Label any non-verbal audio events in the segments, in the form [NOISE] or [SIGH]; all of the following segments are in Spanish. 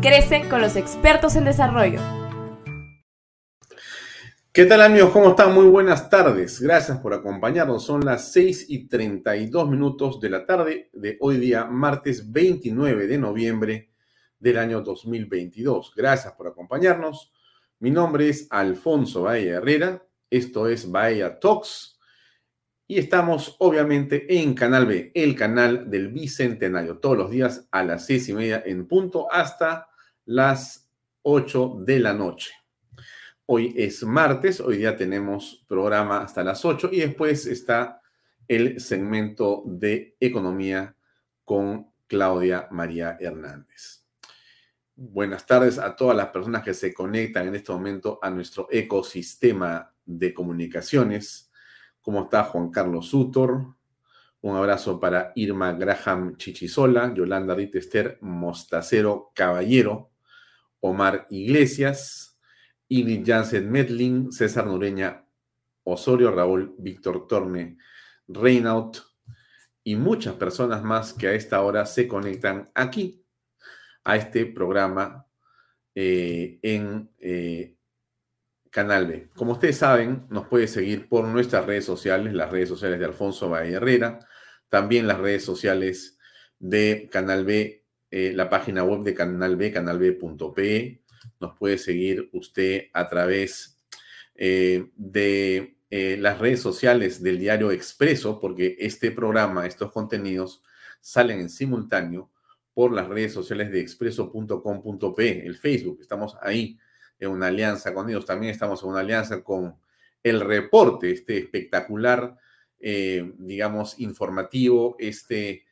Crece con los expertos en desarrollo. ¿Qué tal amigos? ¿Cómo están? Muy buenas tardes. Gracias por acompañarnos. Son las 6 y 32 minutos de la tarde de hoy día, martes 29 de noviembre del año 2022. Gracias por acompañarnos. Mi nombre es Alfonso Bahía Herrera. Esto es Bahía Talks. Y estamos obviamente en Canal B, el canal del Bicentenario, todos los días a las seis y media en punto hasta las 8 de la noche. Hoy es martes, hoy día tenemos programa hasta las 8 y después está el segmento de economía con Claudia María Hernández. Buenas tardes a todas las personas que se conectan en este momento a nuestro ecosistema de comunicaciones. ¿Cómo está Juan Carlos Sutor? Un abrazo para Irma Graham Chichisola, Yolanda Ritester Mostacero Caballero, Omar Iglesias, Ingrid Jansen Medlin, César Nureña Osorio, Raúl Víctor Torne Reinaut y muchas personas más que a esta hora se conectan aquí a este programa eh, en eh, Canal B. Como ustedes saben, nos puede seguir por nuestras redes sociales, las redes sociales de Alfonso Valle Herrera, también las redes sociales de Canal B eh, la página web de Canal B, canalb.pe. Nos puede seguir usted a través eh, de eh, las redes sociales del diario Expreso, porque este programa, estos contenidos salen en simultáneo por las redes sociales de expreso.com.pe, el Facebook. Estamos ahí en una alianza con ellos. También estamos en una alianza con el reporte, este espectacular, digamos, informativo, este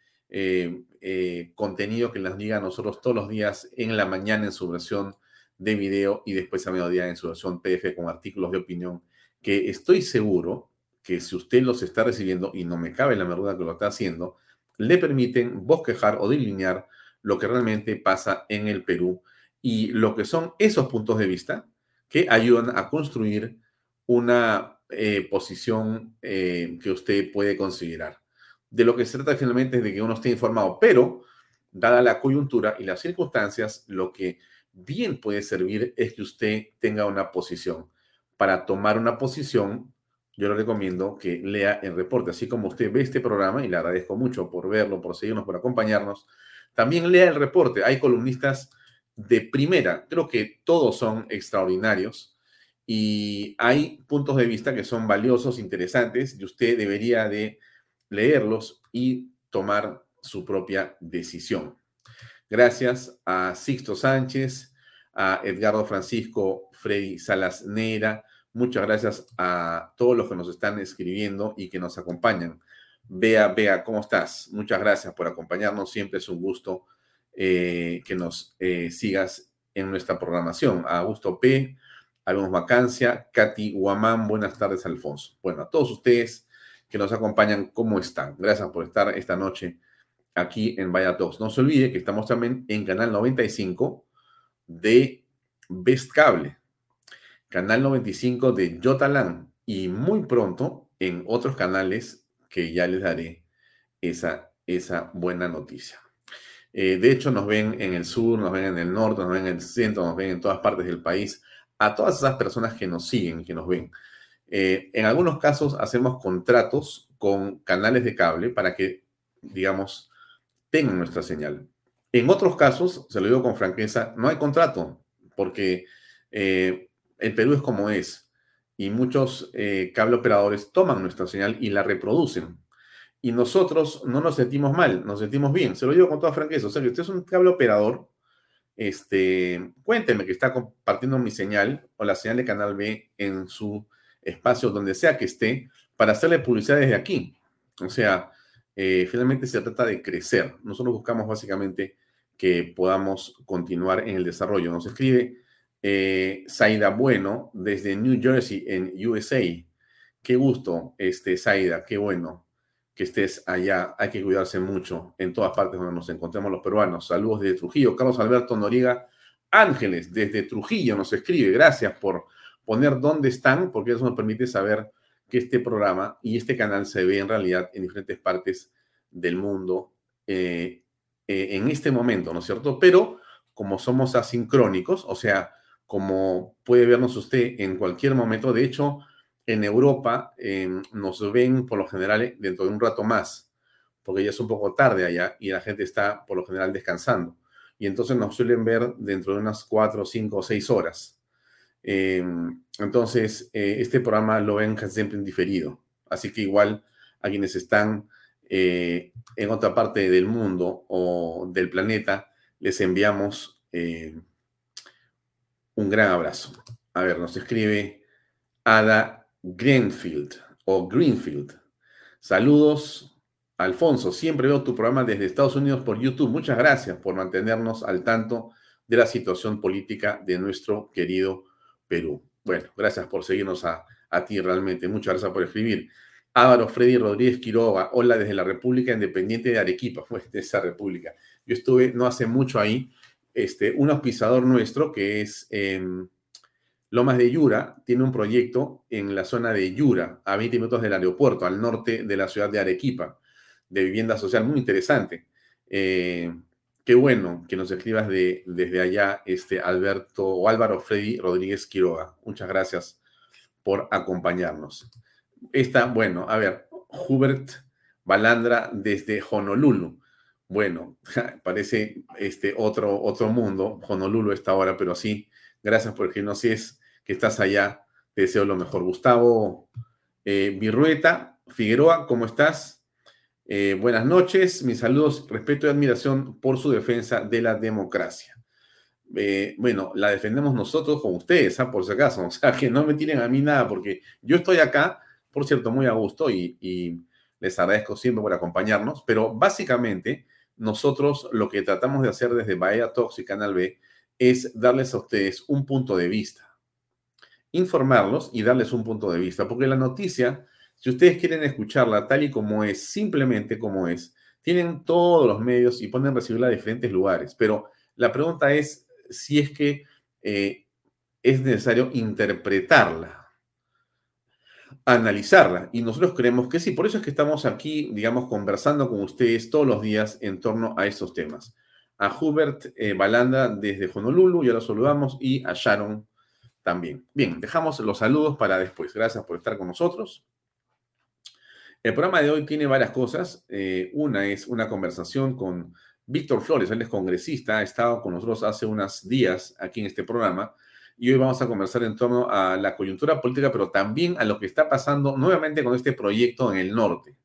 eh, contenido que nos diga a nosotros todos los días en la mañana en su versión de video y después a mediodía en su versión PDF con artículos de opinión, que estoy seguro que si usted los está recibiendo, y no me cabe la verdad que lo está haciendo, le permiten bosquejar o delinear lo que realmente pasa en el Perú y lo que son esos puntos de vista que ayudan a construir una eh, posición que usted puede considerar de lo que se trata finalmente es de que uno esté informado, pero dada la coyuntura y las circunstancias, lo que bien puede servir es que usted tenga una posición. Para tomar una posición, yo le recomiendo que lea el reporte, así como usted ve este programa, y le agradezco mucho por verlo, por seguirnos, por acompañarnos, también lea el reporte. Hay columnistas de primera, creo que todos son extraordinarios y hay puntos de vista que son valiosos, interesantes, y usted debería de leerlos y tomar su propia decisión. Gracias a Sixto Sánchez, a Edgardo Francisco Freddy Salas Neira. Muchas gracias a todos los que nos están escribiendo y que nos acompañan. Bea, Bea, ¿cómo estás? Muchas gracias por acompañarnos. Siempre es un gusto eh, que nos eh, sigas en nuestra programación. A Augusto P., Habemos Vacancia, Katy Guamán, buenas tardes, Alfonso. Bueno, a todos ustedes que nos acompañan, ¿cómo están? Gracias por estar esta noche aquí en Vaya Talks. No se olvide que estamos también en Canal 95 de Best Cable, Canal 95 de Yotalan y muy pronto en otros canales que ya les daré esa, esa buena noticia. Eh, de hecho, nos ven en el sur, nos ven en el norte, nos ven en el centro, nos ven en todas partes del país a todas esas personas que nos siguen, que nos ven. Eh, en algunos casos hacemos contratos con canales de cable para que, digamos, tengan nuestra señal. En otros casos, se lo digo con franqueza, no hay contrato, porque eh, el Perú es como es y muchos eh, cable operadores toman nuestra señal y la reproducen. Y nosotros no nos sentimos mal, nos sentimos bien. Se lo digo con toda franqueza. O sea, que usted es un cable operador, este, cuénteme que está compartiendo mi señal o la señal de Canal B en su espacio donde sea que esté para hacerle publicidad desde aquí. O sea, eh, finalmente se trata de crecer. Nosotros buscamos básicamente que podamos continuar en el desarrollo. Nos escribe eh, Saida Bueno desde New Jersey en USA. Qué gusto, este, Saida, qué bueno que estés allá. Hay que cuidarse mucho en todas partes donde nos encontremos los peruanos. Saludos desde Trujillo. Carlos Alberto Noriega Ángeles desde Trujillo nos escribe. Gracias por poner dónde están, porque eso nos permite saber que este programa y este canal se ve en realidad en diferentes partes del mundo eh, eh, en este momento, ¿no es cierto? Pero como somos asincrónicos, o sea, como puede vernos usted en cualquier momento, de hecho, en Europa em, nos ven por lo general dentro de un rato más, porque ya es un poco tarde allá y la gente está por lo general descansando. Y entonces nos suelen ver dentro de unas cuatro, cinco o seis horas. Em, entonces, eh, este programa lo ven siempre en diferido. Así que igual a quienes están eh, en otra parte del mundo o del planeta, les enviamos eh, un gran abrazo. A ver, nos escribe Ada Greenfield o Greenfield. Saludos, Alfonso. Siempre veo tu programa desde Estados Unidos por YouTube. Muchas gracias por mantenernos al tanto de la situación política de nuestro querido Perú. Bueno, gracias por seguirnos a, ti realmente. Muchas gracias por escribir. Álvaro Freddy Rodríguez Quiroga, hola desde la República Independiente de Arequipa, [LAUGHS] pues de esa república. Yo estuve no hace mucho ahí, este, un auspiciador nuestro que es em, Lomas de Yura tiene un proyecto en la zona de Yura, a 20 minutos del aeropuerto, al norte de la ciudad de Arequipa, de vivienda social muy interesante. Eh, qué bueno que nos escribas de, desde allá, este Alberto o Álvaro Freddy Rodríguez Quiroga. Muchas gracias por acompañarnos. Está, bueno, a ver, Hubert Balandra desde Honolulu. Bueno, [LAUGHS] parece este otro, otro mundo, Honolulu esta hora, pero sí, Gracias por que no si es que estás allá. Te deseo lo mejor. Gustavo eh, Figueroa, ¿cómo estás? Eh, buenas noches. Mis saludos, respeto y admiración por su defensa de la democracia. Eh, bueno, la defendemos nosotros con ustedes, ¿ah? por si acaso. [LAUGHS] O sea, que no me tiren a mí nada, porque yo estoy acá, por cierto, muy a gusto y, les agradezco siempre por acompañarnos, pero básicamente nosotros lo que tratamos de hacer desde Bahía Talks y Canal B es darles a ustedes un punto de vista, informarlos y darles un punto de vista, porque la noticia, si ustedes quieren escucharla tal y como es, simplemente como es, tienen todos los medios y pueden recibirla de diferentes lugares, pero la pregunta es si es que eh, es necesario interpretarla, analizarla. Y nosotros creemos que sí, por eso es que estamos aquí, digamos, conversando con ustedes todos los días en torno a estos temas a Hubert eh, Balanda desde Honolulu, ya lo saludamos, y a Sharon también. Bien, dejamos los saludos para después. Gracias por estar con nosotros. El programa de hoy tiene varias cosas. Eh, una es una conversación con Víctor Flores, él es congresista, ha estado con nosotros hace unos días aquí en este programa y hoy vamos a conversar en torno a la coyuntura política, pero también a lo que está pasando nuevamente con este proyecto en el norte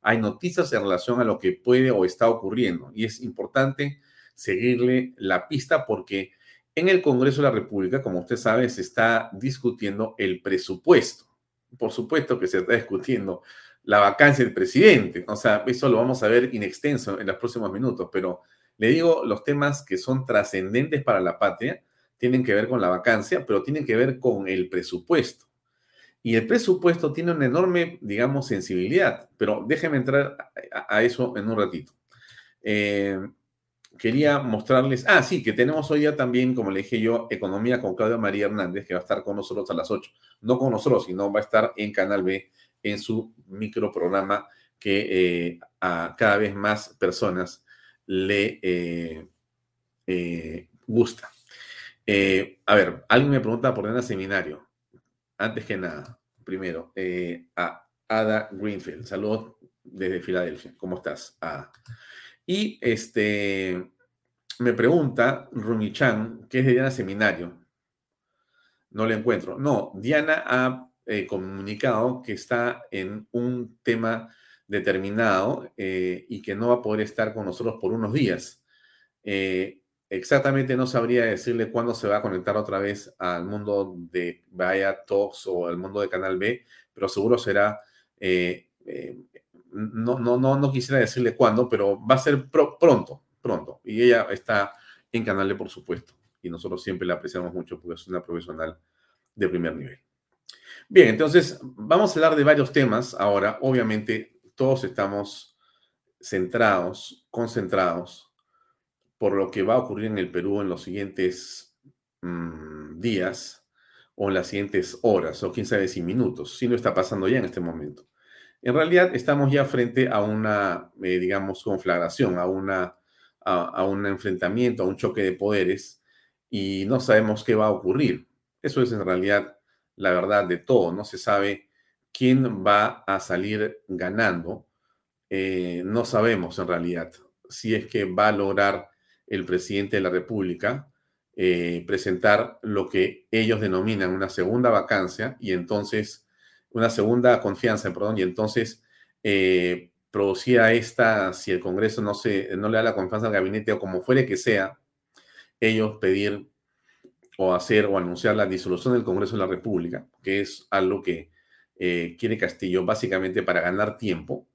hay noticias en relación a lo que puede o está ocurriendo y es importante seguirle la pista porque en el Congreso de la República, como usted sabe, se está discutiendo el presupuesto. Por supuesto que se está [LAUGHS] discutiendo la vacancia del presidente. O sea, eso lo vamos a ver in extenso en los próximos minutos, pero le digo, los temas que son trascendentes para la patria tienen que ver con la vacancia, pero tienen que ver con el presupuesto. Y el presupuesto tiene una enorme, digamos, sensibilidad, pero déjeme entrar a, eso en un ratito. Eh, quería mostrarles, ah, sí, que tenemos hoy día también, como le dije yo, Economía con Claudia María Hernández, que va a estar con nosotros a las 8. No con nosotros, sino va a estar en Canal B en su microprograma que eh, a cada vez más personas le eh, eh, gusta. a ver, alguien me pregunta por el seminario. Antes que nada, primero, a Ada Greenfield. Saludos desde Filadelfia. ¿Cómo estás? Y este, me pregunta Rumi Chan, ¿qué es de Diana Seminario? No le encuentro. No, Diana ha eh, comunicado que está en un tema determinado eh, y que no va a poder estar con nosotros por unos días. Eh, exactamente no sabría decirle cuándo se va a conectar otra vez al mundo de Vaya Talks o al mundo de Canal B, pero seguro será no, no, no, quisiera decirle cuándo, pero va a ser pronto, pronto. Y ella está en Canal por supuesto. Y nosotros siempre la apreciamos mucho porque es una profesional de primer nivel. Bien, entonces vamos a hablar de varios temas ahora. Obviamente, todos estamos centrados, concentrados por lo que va a ocurrir en el Perú en los siguientes mm, días o en las siguientes horas, o quién sabe si minutos, si no está pasando ya en este momento. En realidad estamos ya frente a una, eh, digamos, conflagración, a, una, a, un enfrentamiento, a un choque de poderes y no sabemos qué va a ocurrir. Eso es en realidad la verdad de todo. No se sabe quién va a salir ganando. Eh, no sabemos en realidad si es que va a lograr el presidente de la República eh, presentar lo que ellos denominan una segunda vacancia y entonces una segunda confianza, perdón, y entonces eh, producía esta, si el Congreso no, se, no le da la confianza al gabinete o como fuere que sea, ellos pedir o hacer o anunciar la disolución del Congreso de la República, que es algo que eh, quiere Castillo básicamente para ganar tiempo,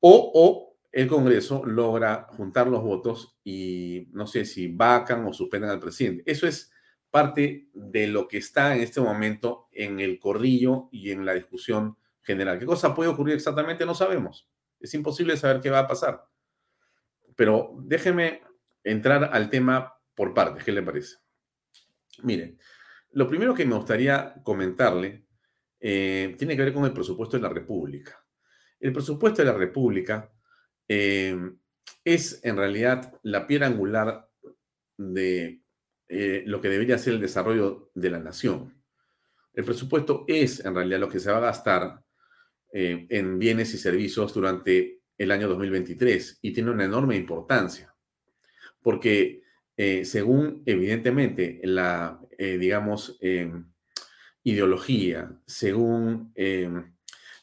o, o, el Congreso logra juntar los votos y no sé si vacan o suspendan al presidente. Eso es parte de lo que está en este momento en el corrillo y en la discusión general. ¿Qué cosa puede ocurrir exactamente? No sabemos. Es imposible saber qué va a pasar. Pero déjeme entrar al tema por partes. ¿Qué le parece? Miren, lo primero que me gustaría comentarle eh, tiene que ver con el presupuesto de la República. El presupuesto de la República eh, es en realidad la piedra angular de eh, lo que debería ser el desarrollo de la nación. El presupuesto es en realidad lo que se va a gastar en bienes y servicios durante el año 2023 y tiene una enorme importancia, porque eh, según evidentemente la, digamos, em, ideología, según em,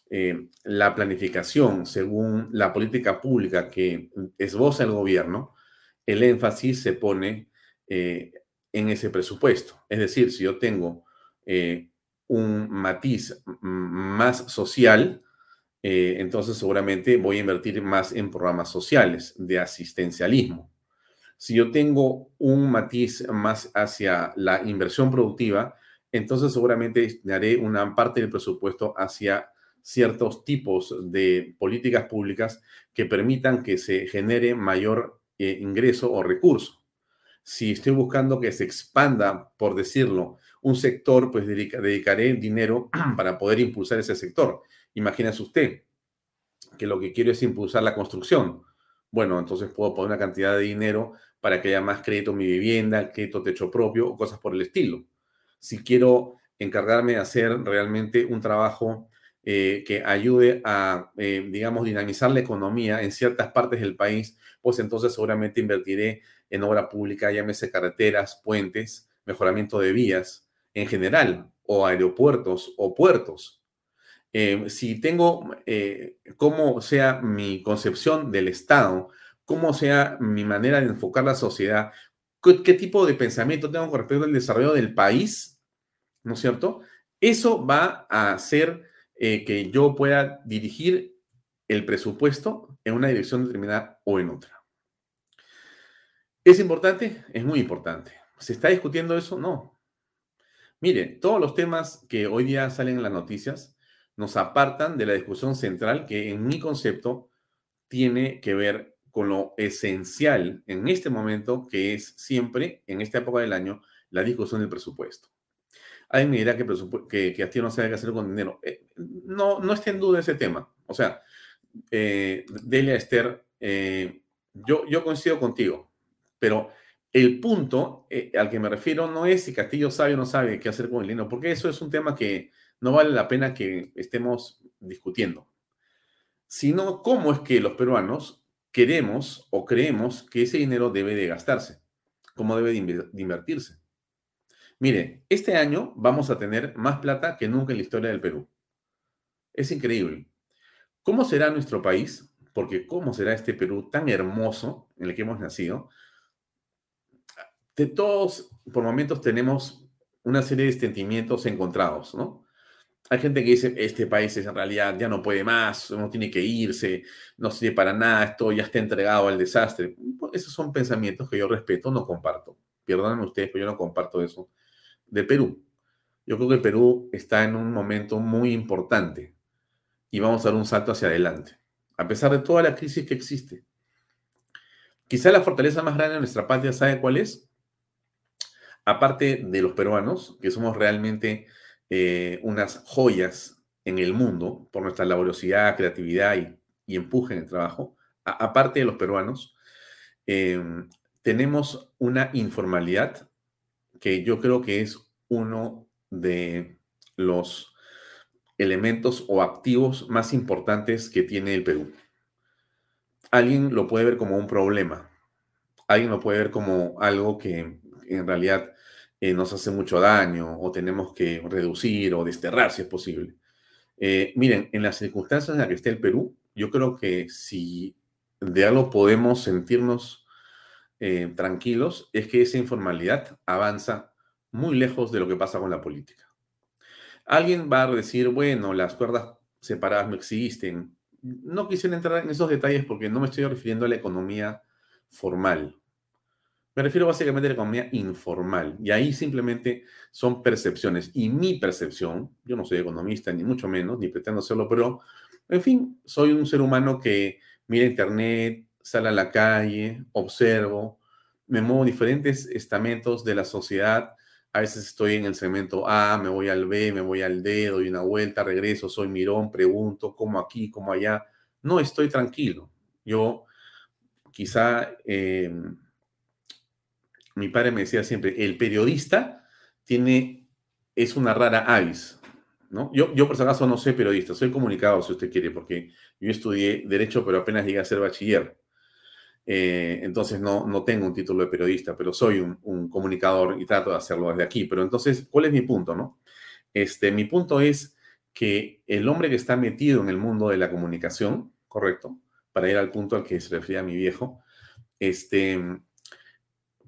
em, la planificación, según la política pública que esboza el gobierno, el énfasis se pone en ese presupuesto. Es decir, si yo tengo eh, un matiz más social, eh, entonces seguramente voy a invertir más en programas sociales de asistencialismo. Si yo tengo un matiz más hacia la inversión productiva, entonces seguramente destinaré una parte del presupuesto hacia ciertos tipos de políticas públicas que permitan que se genere mayor eh, ingreso o recurso si estoy buscando que se expanda, por decirlo, un sector, pues dedicaré dinero [CLEARS THROAT] para poder impulsar ese sector. Imagínese usted que lo que quiero es impulsar la construcción. Bueno, entonces puedo poner una cantidad de dinero para que haya más crédito en mi vivienda, crédito techo propio o cosas por el estilo. Si quiero encargarme de hacer realmente un trabajo eh, que ayude a, eh, digamos, dinamizar la economía en ciertas partes del país, pues entonces seguramente invertiré en obra pública, llámese carreteras, puentes, mejoramiento de vías en general, o aeropuertos o puertos. Eh, si tengo como sea mi concepción del Estado, cómo sea mi manera de enfocar la sociedad, qué, tipo de pensamiento tengo con respecto al desarrollo del país, ¿no es cierto? Eso va a hacer eh, que yo pueda dirigir el presupuesto en una dirección determinada o en otra. ¿Es importante? Es muy importante. ¿Se está discutiendo eso? No. Mire, todos los temas que hoy día salen en las noticias nos apartan de la discusión central que en mi concepto tiene que ver con lo esencial en este momento, que es siempre, en esta época del año, la discusión del presupuesto. Hay me dirá que, que, que no sabe qué hacer con dinero. Eh, no, no está en duda ese tema. O sea, eh, Delia Esther, eh, yo, yo coincido contigo, pero el punto eh, al que me refiero no es si Castillo sabe o no sabe qué hacer con el dinero, porque eso es un tema que no vale la pena que estemos discutiendo, sino cómo es que los peruanos queremos o creemos que ese dinero debe de gastarse, cómo debe de invertirse. Mire, este año vamos a tener más plata que nunca en la historia del Perú. Es increíble. ¿Cómo será nuestro país? Porque ¿cómo será este Perú tan hermoso en el que hemos nacido? De todos, por momentos tenemos una serie de sentimientos encontrados, ¿no? Hay gente que dice, este país en realidad ya no puede más, no tiene que irse, no sirve para nada, esto ya está entregado al desastre. Esos son pensamientos que yo respeto, no comparto. Perdónenme ustedes, pero yo no comparto eso de Perú. Yo creo que Perú está en un momento muy importante y vamos a dar un salto hacia adelante, a pesar de toda la crisis que existe. Quizá la fortaleza más grande de nuestra patria, ¿sabe cuál es? Aparte de los peruanos, que somos realmente eh, unas joyas en el mundo por nuestra laboriosidad, creatividad y, empuje en el trabajo, aparte de los peruanos, eh, tenemos una informalidad que yo creo que es uno de los elementos o activos más importantes que tiene el Perú. Alguien lo puede ver como un problema, alguien lo puede ver como algo que en realidad eh, nos hace mucho daño o tenemos que reducir o desterrar si es posible. Eh, miren, en las circunstancias en las que está el Perú, yo creo que si de algo podemos sentirnos eh, tranquilos es que esa informalidad avanza muy lejos de lo que pasa con la política. Alguien va a decir, bueno, las cuerdas separadas no existen. No quisiera entrar en esos detalles porque no me estoy refiriendo a la economía formal. Me refiero básicamente a la economía informal. Y ahí simplemente son percepciones. Y mi percepción, yo no soy economista, ni mucho menos, ni pretendo serlo, pero, en fin, soy un ser humano que mira internet, sale a la calle, observo, me muevo diferentes estamentos de la sociedad a veces estoy en el segmento A, me voy al B, me voy al D, doy una vuelta, regreso, soy mirón, pregunto, cómo aquí, cómo allá. No estoy tranquilo. Yo quizá, em, mi padre me decía siempre, el periodista tiene, es una rara avis, ¿no? Yo, yo por si acaso no soy periodista, soy comunicador, si usted quiere, porque yo estudié Derecho, pero apenas llegué a ser bachiller. Eh, entonces no, no tengo un título de periodista, pero soy un, comunicador y trato de hacerlo desde aquí. Pero entonces, ¿cuál es mi punto, no? Este, mi punto es que el hombre que está metido en el mundo de la comunicación, correcto, para ir al punto al que se refería mi viejo, este,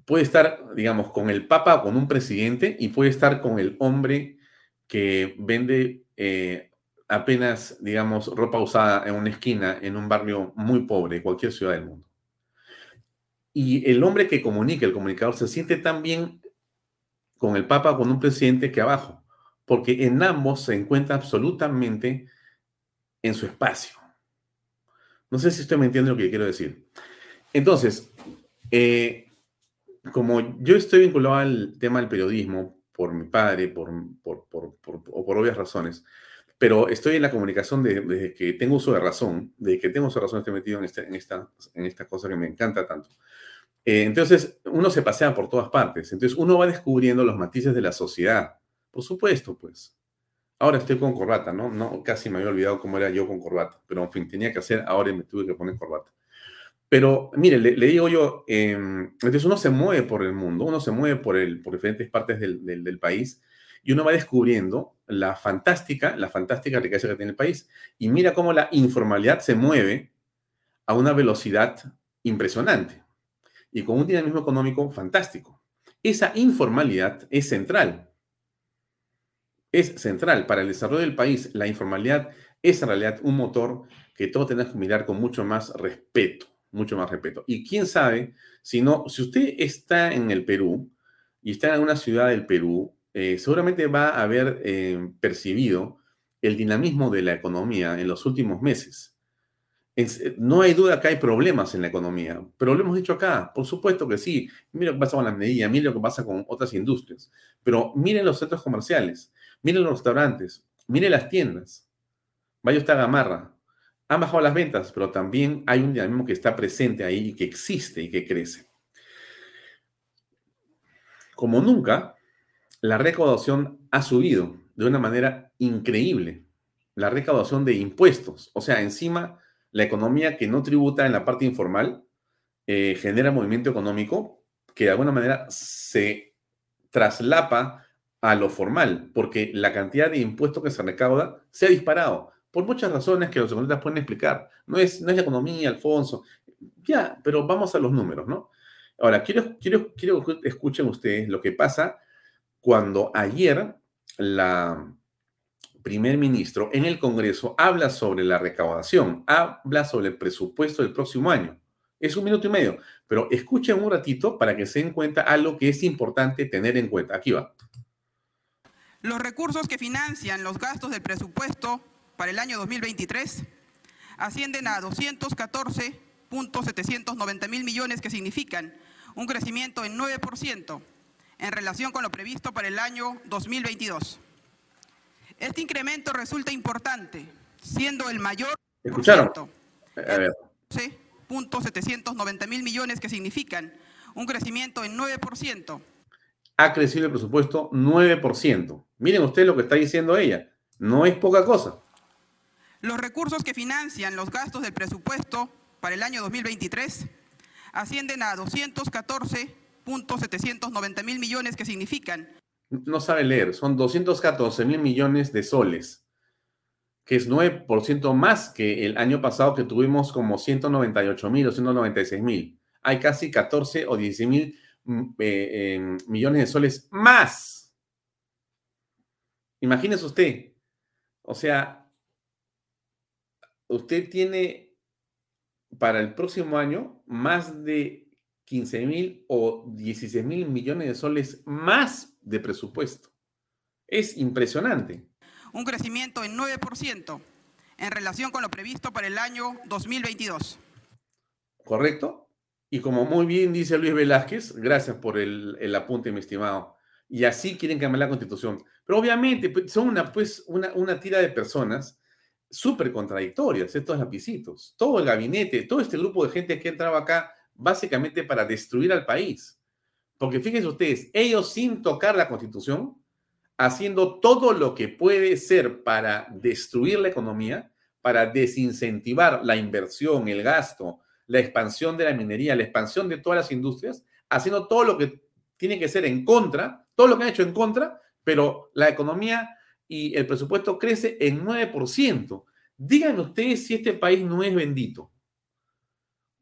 puede estar, digamos, con el papa o con un presidente y puede estar con el hombre que vende eh, apenas, digamos, ropa usada en una esquina en un barrio muy pobre, cualquier ciudad del mundo. Y el hombre que comunica, el comunicador, se siente tan bien con el Papa, con un presidente que abajo, porque en ambos se encuentra absolutamente en su espacio. No sé si usted me entiende lo que quiero decir. Entonces, eh, como yo estoy vinculado al tema del periodismo por mi padre, por, por, por, o por obvias razones, pero estoy en la comunicación desde que tengo uso de razón, de que tengo uso de razón, estoy metido en, este, en, esta, en esta cosa que me encanta tanto. Eh, entonces, uno se pasea por todas partes. Entonces, uno va descubriendo los matices de la sociedad. Por supuesto, pues. Ahora estoy con corbata, ¿no? no casi me había olvidado cómo era yo con corbata, pero en fin, tenía que hacer, ahora me tuve que poner corbata. Pero mire, le, digo yo, em, entonces uno se mueve por el mundo, uno se mueve por, diferentes partes del país y uno va descubriendo la fantástica, la fantástica riqueza que tiene el país. Y mira cómo la informalidad se mueve a una velocidad impresionante y con un dinamismo económico fantástico. Esa informalidad es central. Es central para el desarrollo del país. La informalidad es en realidad un motor que todos tenemos que mirar con mucho más respeto, mucho más respeto. Y quién sabe, si no, si usted está en el Perú y está en una ciudad del Perú, eh, seguramente va a haber eh, percibido el dinamismo de la economía en los últimos meses. no hay duda que hay problemas en la economía, pero lo hemos dicho acá, por supuesto que sí. Mira lo que pasa con las medidas, mire lo que pasa con otras industrias, pero miren los centros comerciales, miren los restaurantes, miren las tiendas. Vaya usted a Gamarra, han bajado las ventas, pero también hay un dinamismo que está presente ahí y que existe y que crece. Como nunca, la recaudación ha subido de una manera increíble. La recaudación de impuestos, o sea, encima la economía que no tributa en la parte informal eh, genera movimiento económico que de alguna manera se traslapa a lo formal, porque la cantidad de impuestos que se recauda se ha disparado por muchas razones que los economistas pueden explicar. No es, no es la economía, Alfonso. Ya, pero vamos a los números, ¿no? Ahora, quiero, quiero, quiero que escuchen ustedes lo que pasa cuando ayer la primer ministro en el Congreso habla sobre la recaudación, habla sobre el presupuesto del próximo año. Es un minuto y medio, pero escuchen un ratito para que se den cuenta algo que es importante tener en cuenta. Aquí va. Los recursos que financian los gastos del presupuesto para el año 2023 ascienden a 214.790 mil millones, que significan un crecimiento en 9% en relación con lo previsto para el año 2022. Este incremento resulta importante, siendo el mayor... ¿Escucharon? mil millones, que significan un crecimiento en 9%. Ha crecido el presupuesto 9%. Miren ustedes lo que está diciendo ella. No es poca cosa. Los recursos que financian los gastos del presupuesto para el año 2023 ascienden a 214.790 mil millones, que significan... No sabe leer, son 214 mil millones de soles, que es 9% más que el año pasado que tuvimos como 198 mil o 196 mil. Hay casi 14 o 16 mil mm, eh, millones de soles más. Imagínese usted. O sea, usted tiene para el próximo año más de 15 mil o 16 mil millones de soles más de presupuesto. Es impresionante. Un crecimiento en 9% en relación con lo previsto para el año 2022. ¿Correcto? Y como muy bien dice Luis Velázquez, gracias por el, apunte, mi estimado. Y así quieren cambiar la constitución. Pero obviamente pues, son una, pues, una, una tira de personas súper contradictorias, estos lapicitos. Todo el gabinete, todo este grupo de gente que entraba acá básicamente para destruir al país. Porque fíjense ustedes, ellos sin tocar la constitución, haciendo todo lo que puede ser para destruir la economía, para desincentivar la inversión, el gasto, la expansión de la minería, la expansión de todas las industrias, haciendo todo lo que tiene que ser en contra, todo lo que han hecho en contra, pero la economía y el presupuesto crece en 9%. Díganme ustedes si este país no es bendito.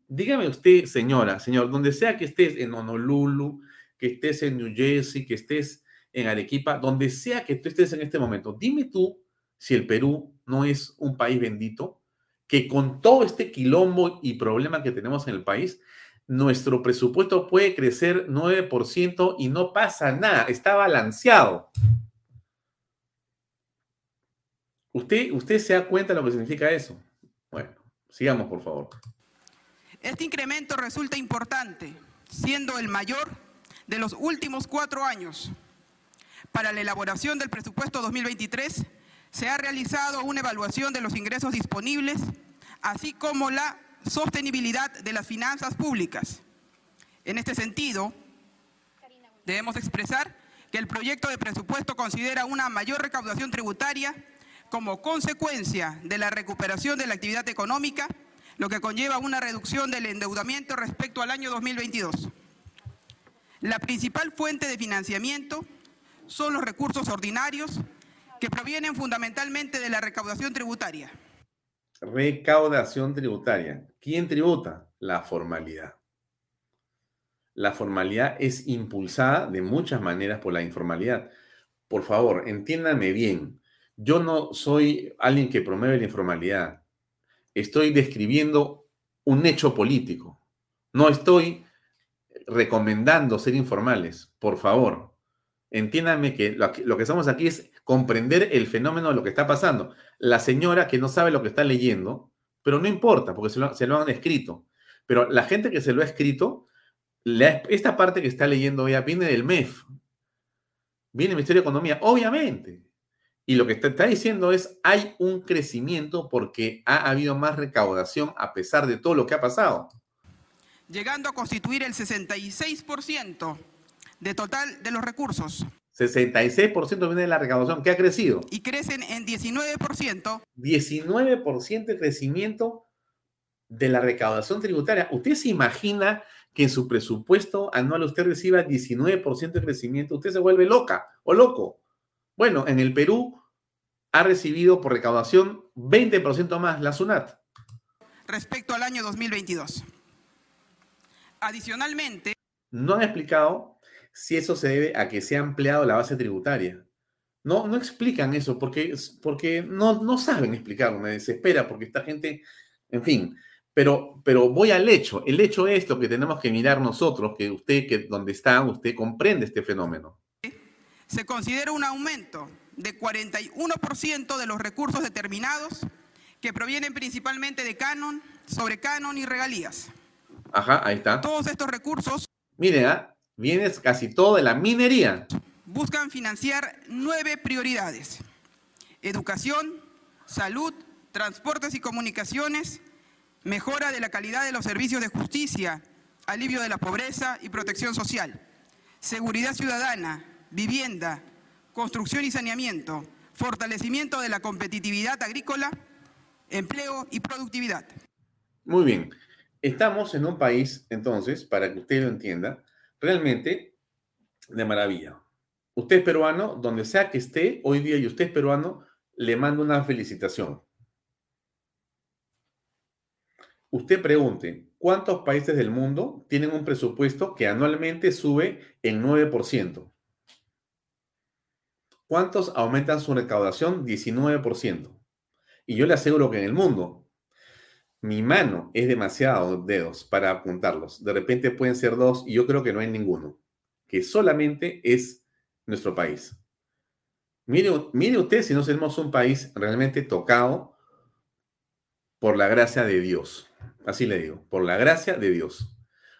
Dígame usted, señora, señor, donde sea que estés en Honolulu, que estés en New Jersey, que estés en Arequipa, donde sea que tú estés en este momento, dime tú si el Perú no es un país bendito, que con todo este quilombo y problema que tenemos en el país, nuestro presupuesto puede crecer 9% y no pasa nada, está balanceado. ¿Usted, ¿Usted se da cuenta de lo que significa eso? Bueno, sigamos, por favor. Este incremento resulta importante, siendo el mayor de los últimos cuatro años. Para la elaboración del presupuesto 2023 se ha realizado una evaluación de los ingresos disponibles, así como la sostenibilidad de las finanzas públicas. En este sentido, debemos expresar que el proyecto de presupuesto considera una mayor recaudación tributaria como consecuencia de la recuperación de la actividad económica, lo que conlleva una reducción del endeudamiento respecto al año 2022. La principal fuente de financiamiento son los recursos ordinarios que provienen fundamentalmente de la recaudación tributaria. Recaudación tributaria. ¿Quién tributa? la formalidad. La formalidad es impulsada de muchas maneras por la informalidad. Por favor, entiéndame bien. Yo no soy alguien que promueve la informalidad. Estoy describiendo un hecho político. No estoy recomendando ser informales. Por favor, entiéndanme que lo, que estamos aquí es comprender el fenómeno de lo que está pasando. La señora que no sabe lo que está leyendo, pero no importa, porque se lo, han escrito. Pero la gente que se lo ha escrito, esta parte que está leyendo ella viene del MEF, viene del Ministerio de Economía, obviamente. Y lo que está, está, diciendo es, hay un crecimiento porque ha habido más recaudación a pesar de todo lo que ha pasado. Llegando a constituir el 66% de total de los recursos. 66% viene de la recaudación, que ha crecido. Y crecen en 19%. 19% de crecimiento de la recaudación tributaria. ¿Usted se imagina que en su presupuesto anual usted reciba 19% de crecimiento? Usted se vuelve loca o loco. Bueno, en el Perú ha recibido por recaudación 20% más la SUNAT. Respecto al año 2022. Adicionalmente. No han explicado si eso se debe a que se ha ampliado la base tributaria. No, no explican eso porque, porque no, no saben explicarlo. Me desespera porque esta gente, en fin. Pero, pero voy al hecho. El hecho es lo que tenemos que mirar nosotros, que usted, que donde está, usted comprende este fenómeno. Se considera un aumento de 41% de los recursos determinados que provienen principalmente de canon, sobre canon y regalías. Ajá, ahí está. Todos estos recursos. Mire, ¿ah? viene casi todo de la minería. Buscan financiar nueve prioridades. Educación, salud, transportes y comunicaciones, mejora de la calidad de los servicios de justicia, alivio de la pobreza y protección social, seguridad ciudadana, vivienda, construcción y saneamiento, fortalecimiento de la competitividad agrícola, empleo y productividad. Muy bien. Estamos en un país, entonces, para que usted lo entienda, realmente de maravilla. Usted es peruano, donde sea que esté hoy día y usted es peruano, le mando una felicitación. Usted pregunte, ¿cuántos países del mundo tienen un presupuesto que anualmente sube en 9%? ¿Cuántos aumentan su recaudación? 19%. Y yo le aseguro que en el mundo mi mano es demasiado dedos para apuntarlos. De repente pueden ser dos y yo creo que no hay ninguno, que solamente es nuestro país. Mire, mire usted si no somos un país realmente tocado por la gracia de Dios. Así le digo, por la gracia de Dios.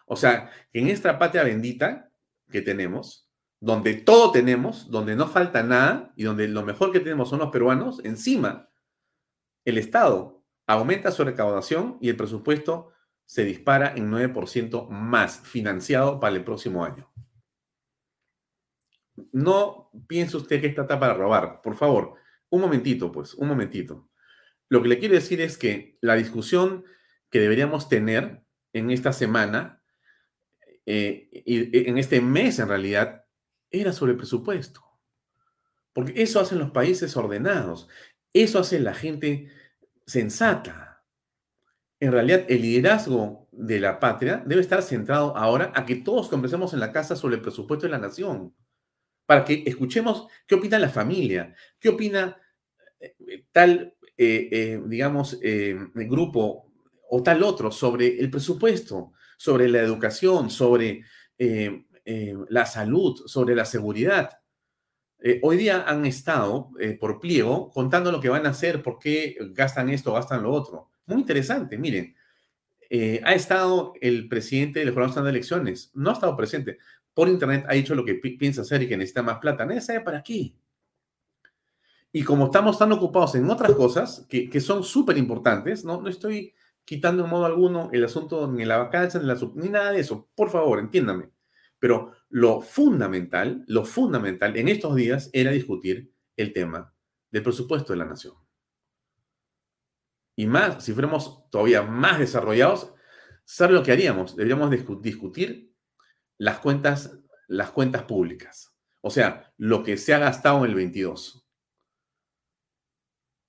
O sea, en esta patria bendita que tenemos, donde todo tenemos, donde no falta nada y donde lo mejor que tenemos son los peruanos, encima el Estado aumenta su recaudación y el presupuesto se dispara en 9% más financiado para el próximo año. No piense usted que está para robar. Por favor, un momentito, pues, un momentito. Lo que le quiero decir es que la discusión que deberíamos tener en esta semana, eh, y en este mes en realidad, era sobre el presupuesto. Porque eso hacen los países ordenados. Eso hace la gente sensata. En realidad, el liderazgo de la patria debe estar centrado ahora a que todos conversemos en la casa sobre el presupuesto de la nación, para que escuchemos qué opina la familia, qué opina eh, tal, eh, eh, digamos, grupo o tal otro sobre el presupuesto, sobre la educación, sobre la salud, sobre la seguridad. Eh, hoy día han estado eh, por pliego contando lo que van a hacer, por qué gastan esto, gastan lo otro. Muy interesante, miren. Eh, ha estado el presidente del Jurado de Elecciones, no ha estado presente. Por internet ha dicho lo que piensa hacer y que necesita más plata. Nadie sabe para qué. Y como estamos tan ocupados en otras cosas que, que son súper importantes, ¿no? no estoy quitando en modo alguno el asunto ni la vacancia, ni, la, ni nada de eso. Por favor, entiéndame. Pero lo fundamental, lo fundamental en estos días era discutir el tema del presupuesto de la nación. Y más, si fuéramos todavía más desarrollados, ¿sabe lo que haríamos? Deberíamos discutir las cuentas, las cuentas públicas. O sea, lo que se ha gastado en el 22.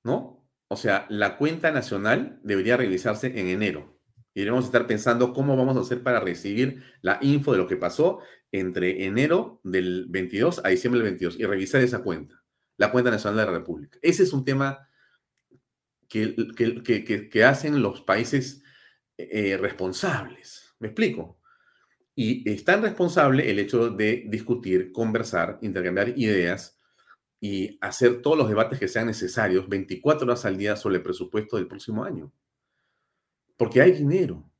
¿No? O sea, la cuenta nacional debería revisarse en enero. Y debemos estar pensando cómo vamos a hacer para recibir la info de lo que pasó entre enero del 22 a diciembre del 22 y revisar esa cuenta, la cuenta nacional de la República. Ese es un tema que, que, hacen los países eh, responsables. ¿Me explico? Y es tan responsable el hecho de discutir, conversar, intercambiar ideas y hacer todos los debates que sean necesarios 24 horas al día sobre el presupuesto del próximo año. Porque hay dinero.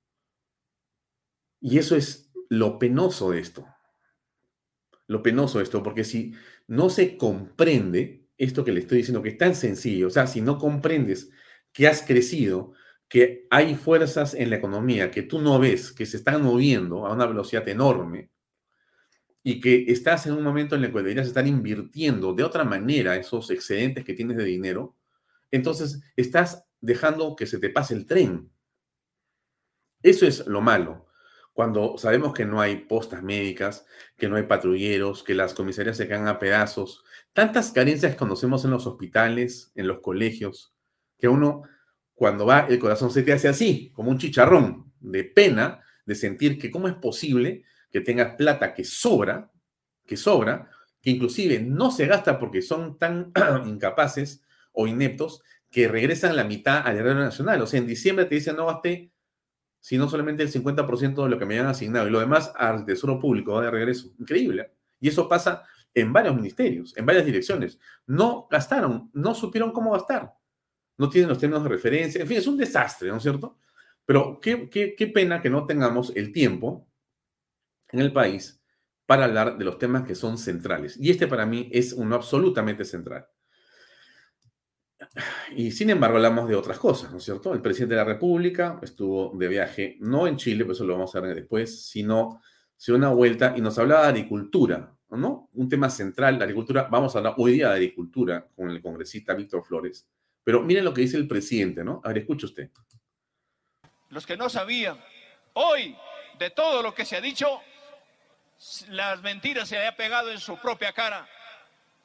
Y eso es lo penoso de esto. Lo penoso de esto, porque si no se comprende esto que le estoy diciendo, que es tan sencillo, o sea, si no comprendes que has crecido, que hay fuerzas en la economía que tú no ves, que se están moviendo a una velocidad enorme y que estás en un momento en el que deberías estar invirtiendo de otra manera esos excedentes que tienes de dinero, entonces estás dejando que se te pase el tren. Eso es lo malo. Cuando sabemos que no hay postas médicas, que no hay patrulleros, que las comisarías se quedan a pedazos, tantas carencias conocemos en los hospitales, en los colegios, que uno cuando va el corazón se te hace así, como un chicharrón, de pena, de sentir que cómo es posible que tengas plata que sobra, que sobra, que inclusive no se gasta porque son tan [CLEARS THROAT] incapaces o ineptos que regresan la mitad al erario nacional. O sea, en diciembre te dicen no gasté sino solamente el 50% de lo que me habían asignado y lo demás al Tesoro Público va de regreso. Increíble. ¿eh? Y eso pasa en varios ministerios, en varias direcciones. No gastaron, no supieron cómo gastar no tienen los términos de referencia, en fin, es un desastre, ¿no es cierto? Pero qué, qué, pena que no tengamos el tiempo en el país para hablar de los temas que son centrales. Y este para mí es uno absolutamente central. Y sin embargo hablamos de otras cosas, ¿no es cierto? El presidente de la República estuvo de viaje, no en Chile, por eso lo vamos a ver después, sino se dio una vuelta y nos hablaba de agricultura, ¿no? Un tema central, la agricultura. Vamos a hablar hoy día de agricultura con el congresista Víctor Flores. Pero miren lo que dice el presidente, ¿no? A ver, escuche usted. Los que no sabían, hoy, de todo lo que se ha dicho, las mentiras se han pegado en su propia cara.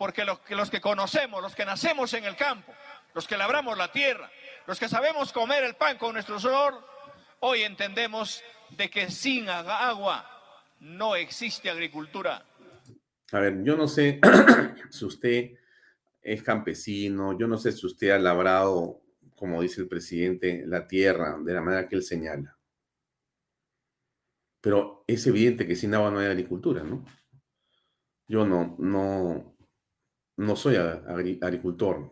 Porque los que, conocemos, los que nacemos en el campo, los que labramos la tierra, los que sabemos comer el pan con nuestro sudor, hoy entendemos de que sin agua no existe agricultura. A ver, yo no sé [CLEARS THROAT] si usted es campesino, yo no sé si usted ha labrado, como dice el presidente, la tierra de la manera que él señala. Pero es evidente que sin agua no hay agricultura, ¿no? Yo no, no, no soy agricultor.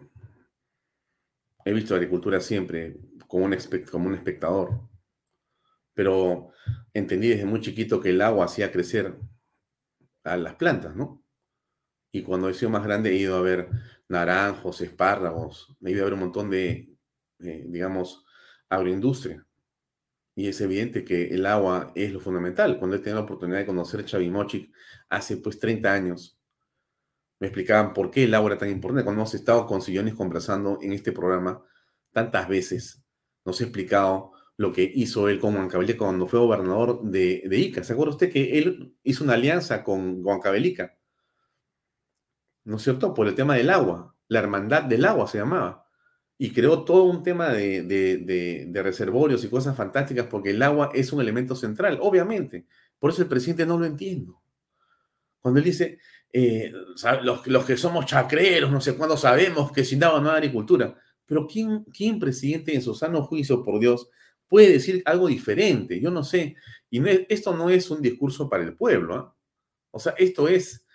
He visto agricultura siempre como un, espectador. Pero entendí desde muy chiquito que el agua hacía crecer a las plantas, ¿no? Y cuando he sido más grande he ido a ver naranjos, espárragos, me iba a haber un montón de, eh, digamos, agroindustria. Y es evidente que el agua es lo fundamental. Cuando he tenido la oportunidad de conocer Chavimochic hace pues 30 años, me explicaban por qué era tan importante. Cuando hemos estado con Sillones conversando en este programa tantas veces, nos ha explicado lo que hizo él con Huancavelica cuando fue gobernador de, Ica. ¿Se acuerda usted que él hizo una alianza con Huancavelica? ¿no es cierto? Por el tema del agua, la hermandad del agua se llamaba. Y creó todo un tema de, reservorios y cosas fantásticas porque el agua es un elemento central, obviamente. Por eso el presidente no lo entiendo. Cuando él dice, eh, los, que somos chacreros, no sé cuándo sabemos que sin agua no hay agricultura. Pero ¿quién, quién presidente en su sano juicio, por Dios, puede decir algo diferente? Yo no sé. Y esto no es un discurso para el pueblo. ¿ah? O sea, esto es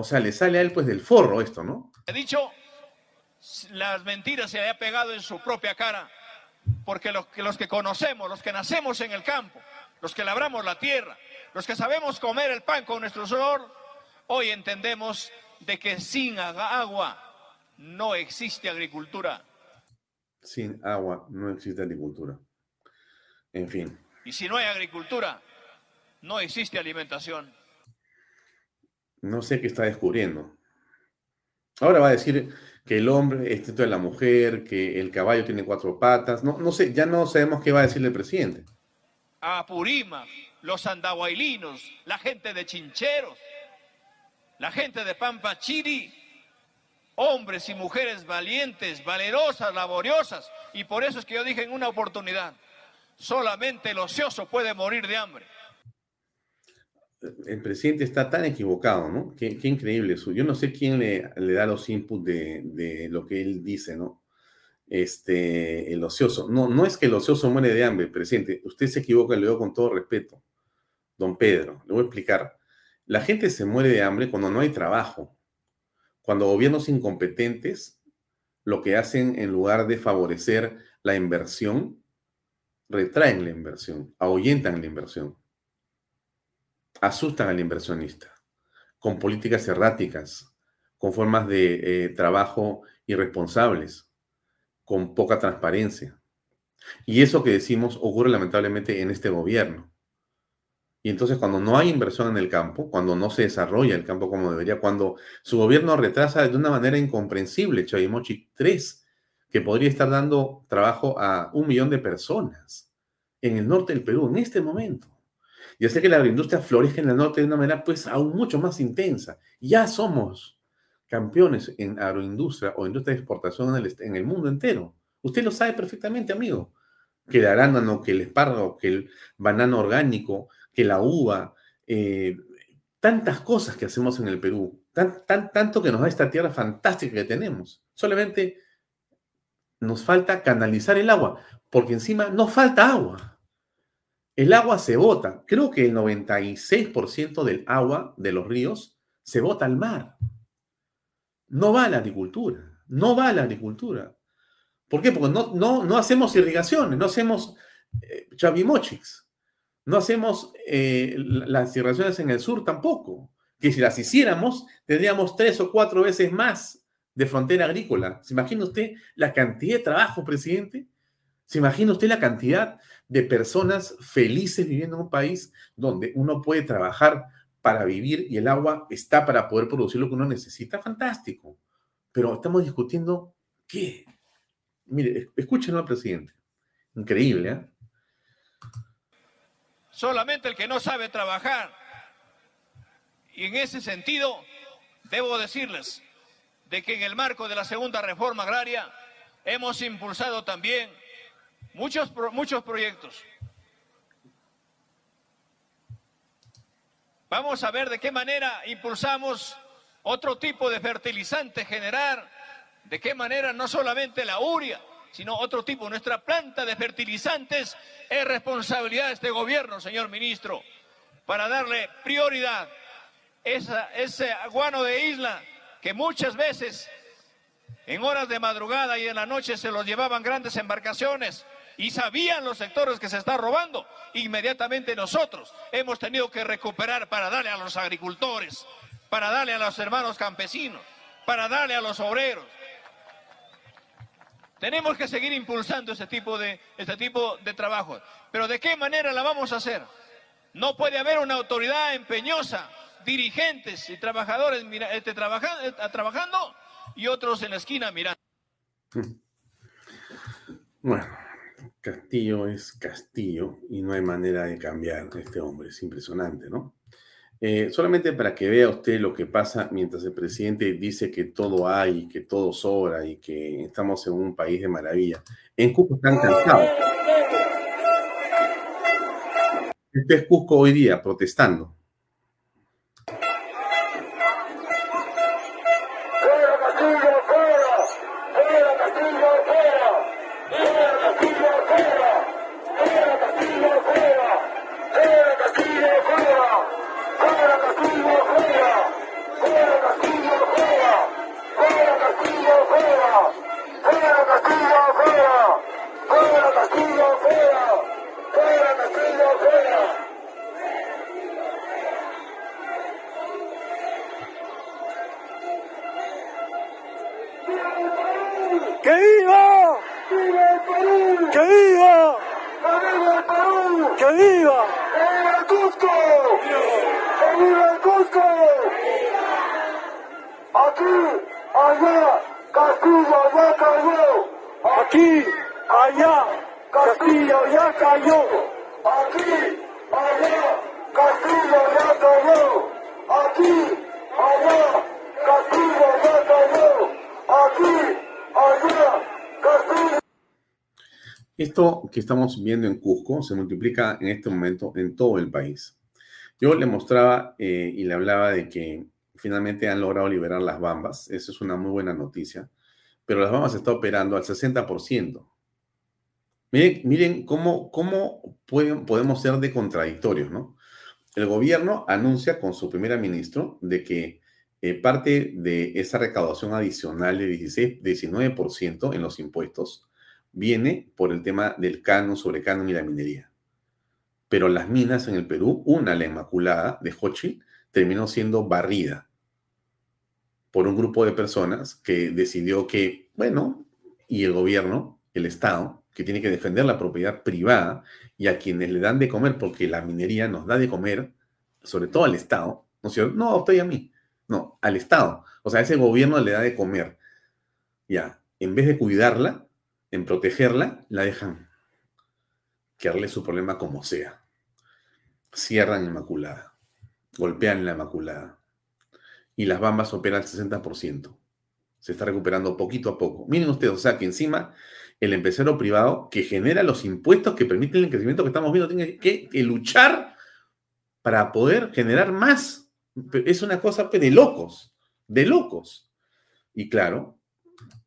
o sea, le sale a él pues del forro esto, ¿no? He dicho, las mentiras se había pegado en su propia cara, porque los que, los que conocemos, los que nacemos en el campo, los que labramos la tierra, los que sabemos comer el pan con nuestro sudor, hoy entendemos de que sin agua no existe agricultura. Sin agua no existe agricultura. En fin. Y si no hay agricultura, no existe alimentación. No sé qué está descubriendo. Ahora va a decir que el hombre es de la mujer, que el caballo tiene cuatro patas. No, no sé, ya no sabemos qué va a decir el presidente. A Purima, los andahuaylinos, la gente de Chincheros, la gente de Pampa Chiri, hombres y mujeres valientes, valerosas, laboriosas. Y por eso es que yo dije en una oportunidad, Solamente el ocioso puede morir de hambre. El presidente está tan equivocado, ¿no? Qué, increíble eso. Yo no sé quién le, da los inputs de, de, lo que él dice, ¿no? Este, el ocioso. No, no es que el ocioso muere de hambre, presidente. Usted se equivoca, le digo con todo respeto. Don Pedro, le voy a explicar. La gente se muere de hambre cuando no hay trabajo. Cuando gobiernos incompetentes lo que hacen en lugar de favorecer la inversión, retraen la inversión, ahuyentan la inversión, asustan al inversionista con políticas erráticas, con formas de eh, trabajo irresponsables, con poca transparencia. Y eso que decimos ocurre lamentablemente en este gobierno. Y entonces cuando no hay inversión en el campo, cuando no se desarrolla el campo como debería, cuando su gobierno retrasa de una manera incomprensible Chavimochi 3, que podría estar dando trabajo a un millón de personas en el norte del Perú en este momento. Y hace que la agroindustria florezca en el norte de una manera pues aún mucho más intensa. Ya somos campeones en agroindustria o industria de exportación en el, en el mundo entero. Usted lo sabe perfectamente, amigo. Que el arándano, que el espárrago, que el banano orgánico, que la uva, eh, tantas cosas que hacemos en el Perú, tan, tan, tanto que nos da esta tierra fantástica que tenemos. Solamente nos falta canalizar el agua, porque encima no falta agua. El agua se bota. Creo que el 96% del agua de los ríos se bota al mar. No va a la agricultura. No va a la agricultura. ¿Por qué? Porque no, no, no hacemos irrigaciones, no hacemos eh. No hacemos eh, las irrigaciones en el sur tampoco, que si las hiciéramos tendríamos tres o cuatro veces más de frontera agrícola. ¿Se imagina usted la cantidad de trabajo, presidente? ¿Se imagina usted la cantidad de personas felices viviendo en un país donde uno puede trabajar para vivir y el agua está para poder producir lo que uno necesita? Fantástico. Pero estamos discutiendo qué. Mire, escúchenlo presidente. Increíble, ¿eh? Solamente el que no sabe trabajar. Y en ese sentido, debo decirles de que en el marco de la segunda reforma agraria hemos impulsado también muchos, muchos proyectos. Vamos a ver de qué manera impulsamos otro tipo de fertilizante generar, de qué manera no solamente la uria, sino otro tipo. Nuestra planta de fertilizantes es responsabilidad de este gobierno, señor ministro, para darle prioridad a ese guano de isla que muchas veces en horas de madrugada y en la noche se los llevaban grandes embarcaciones y sabían los sectores que se está robando. Inmediatamente nosotros hemos tenido que recuperar para darle a los agricultores, para darle a los hermanos campesinos, para darle a los obreros, tenemos que seguir impulsando este tipo de, este tipo de trabajo. Pero ¿de qué manera la vamos a hacer? No puede haber una autoridad empeñosa, dirigentes y trabajadores este, eh, trabajando y otros en la esquina mirando. Bueno, Castillo es Castillo y no hay manera de cambiar este hombre. Es impresionante, ¿no? Eh, solamente para que vea usted lo que pasa mientras el presidente dice que todo hay, que todo sobra y que estamos en un país de maravilla. En Cusco están cansados. Este es Cusco hoy día protestando. Que estamos viendo en Cusco se multiplica en este momento en todo el país. Yo le mostraba eh, y le hablaba de que finalmente han logrado liberar las bambas. Esa es una muy buena noticia. Pero las bambas están operando al 60%. Miren, miren cómo, cómo pueden, podemos ser de contradictorios, ¿no? El gobierno anuncia con su primer ministro de que eh, parte de esa recaudación adicional de 16, 19% en los impuestos viene por el tema del canon, sobre canon y la minería. Pero las minas en el Perú, una, la Inmaculada de Hochil, terminó siendo barrida por un grupo de personas que decidió que, bueno, y el gobierno, el Estado, que tiene que defender la propiedad privada y a quienes le dan de comer, porque la minería nos da de comer, sobre todo al Estado, ¿no es cierto? No a usted y a mí, no, al Estado. O sea, ese gobierno le da de comer. Ya, en vez de cuidarla, en protegerla, la dejan que su problema como sea. Cierran Inmaculada, golpean la Inmaculada. Y las bambas operan al 60%. Se está recuperando poquito a poco. Miren ustedes, o sea que encima el empresario privado que genera los impuestos que permiten el crecimiento que estamos viendo tiene que, luchar para poder generar más. Es una cosa de locos, de locos. Y claro,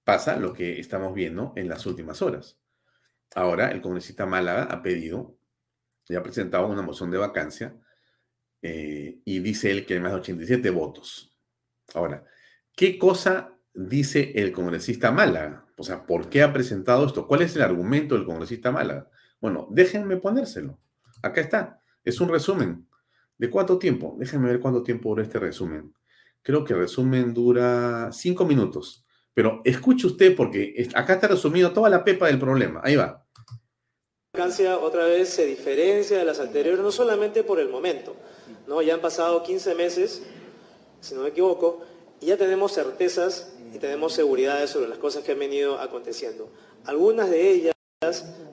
pasa lo que estamos viendo en las últimas horas. Ahora el congresista Málaga ha pedido, ya ha presentado una moción de vacancia eh, y dice él que hay más de 87 votos. Ahora, ¿qué cosa dice el congresista Málaga? O sea, ¿por qué ha presentado esto? ¿Cuál es el argumento del congresista Málaga? Bueno, déjenme ponérselo. Acá está. Es un resumen. ¿De cuánto tiempo? Déjenme ver cuánto tiempo dura este resumen. Creo que el resumen dura cinco minutos. Pero escuche usted porque acá está resumido toda la pepa del problema. Ahí va. La vacancia otra vez se diferencia de las anteriores, no solamente por el momento, ¿no? Ya han pasado 15 meses, si no me equivoco, y ya tenemos certezas y tenemos seguridades sobre las cosas que han venido aconteciendo. Algunas de ellas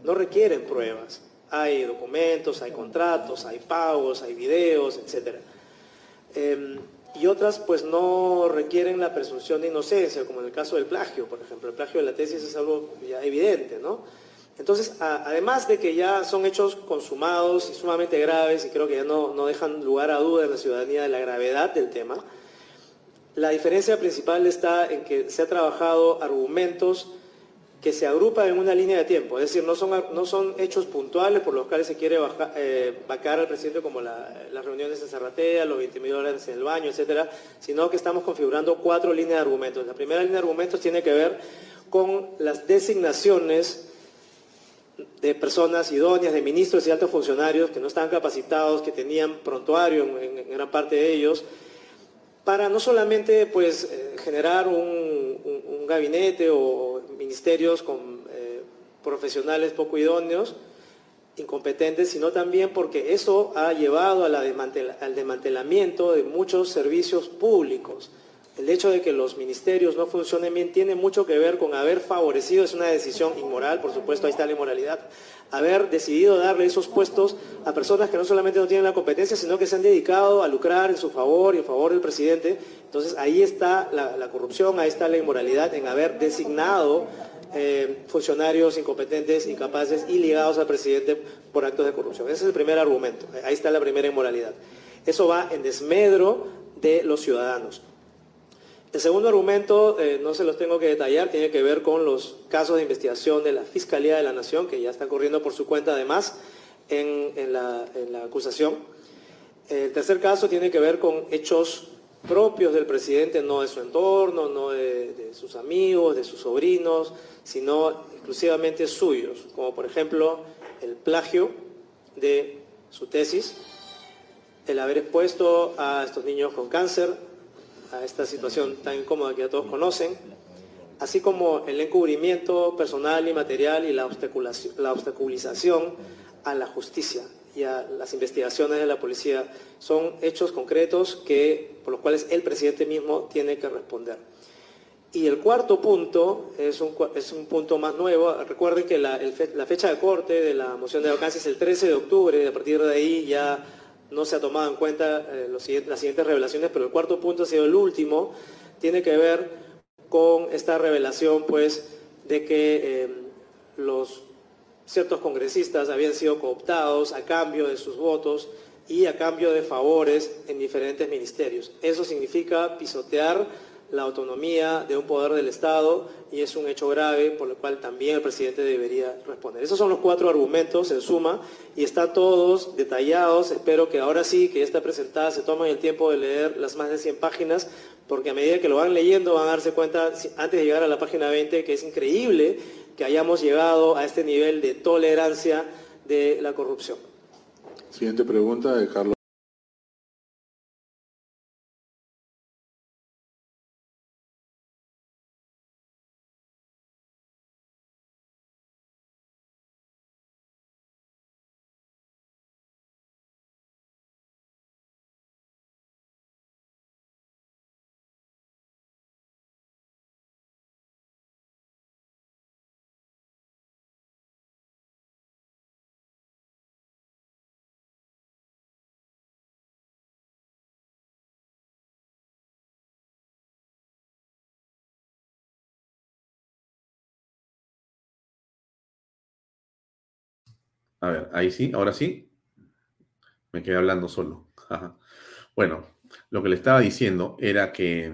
no requieren pruebas. Hay documentos, hay contratos, hay pagos, hay videos, etc. y otras pues no requieren la presunción de inocencia, como en el caso del plagio, por ejemplo. El plagio de la tesis es algo ya evidente, ¿no? Entonces, además de que ya son hechos consumados y sumamente graves, y creo que ya no, no dejan lugar a duda en la ciudadanía de la gravedad del tema, la diferencia principal está en que se ha trabajado argumentos que se agrupan en una línea de tiempo, es decir, no son, no son hechos puntuales por los cuales se quiere eh, vacar al presidente como las reuniones en Zarratea, los 20 mil dólares en el baño, etcétera, sino que estamos configurando cuatro líneas de argumentos. La primera línea de argumentos tiene que ver con las designaciones de personas idóneas, de ministros y altos funcionarios que no estaban capacitados, que tenían prontuario en, en gran parte de ellos, para no solamente pues, eh, generar un, gabinete o ministerios con eh, profesionales poco idóneos, incompetentes, sino también porque eso ha llevado al desmantelamiento de muchos servicios públicos. El hecho de que los ministerios no funcionen bien tiene mucho que ver con haber favorecido, es una decisión inmoral, por supuesto, ahí está la inmoralidad, haber decidido darle esos puestos a personas que no solamente no tienen la competencia, sino que se han dedicado a lucrar en su favor y en favor del presidente. Entonces ahí está la, corrupción, ahí está la inmoralidad en haber designado eh, funcionarios incompetentes, incapaces y ligados al presidente por actos de corrupción. Ese es el primer argumento, ahí está la primera inmoralidad. Eso va en desmedro de los ciudadanos. El segundo argumento, eh, no se los tengo que detallar, tiene que ver con los casos de investigación de la Fiscalía de la Nación, que ya están corriendo por su cuenta además en, la, acusación. El tercer caso tiene que ver con hechos propios del presidente, no de su entorno, no de sus amigos, de sus sobrinos, sino exclusivamente suyos, como por ejemplo el plagio de su tesis, el haber expuesto a estos niños con cáncer a esta situación tan incómoda que ya todos conocen, así como el encubrimiento personal y material y la, obstaculización a la justicia y a las investigaciones de la policía son hechos concretos que, por los cuales el presidente mismo tiene que responder. Y el cuarto punto es un, es un punto más nuevo. Recuerden que la, la, fecha de corte de la moción de vacancia es el 13 de octubre y a partir de ahí ya no se ha tomado en cuenta eh, las siguientes revelaciones, pero el cuarto punto ha sido el último, tiene que ver con esta revelación pues de que eh, los ciertos congresistas habían sido cooptados a cambio de sus votos y a cambio de favores en diferentes ministerios. Eso significa pisotear la autonomía de un poder del Estado y es un hecho grave por lo cual también el presidente debería responder. Esos son los cuatro argumentos en suma y están todos detallados. Espero que ahora sí, que está presentada, se tomen el tiempo de leer las más de 100 páginas porque a medida que lo van leyendo van a darse cuenta, antes de llegar a la página 20, que es increíble que hayamos llegado a este nivel de tolerancia de la corrupción. Siguiente pregunta de Carlos. A ver, ahí sí, ahora sí. Me quedé hablando solo. [LAUGHS] bueno, lo que le estaba diciendo era que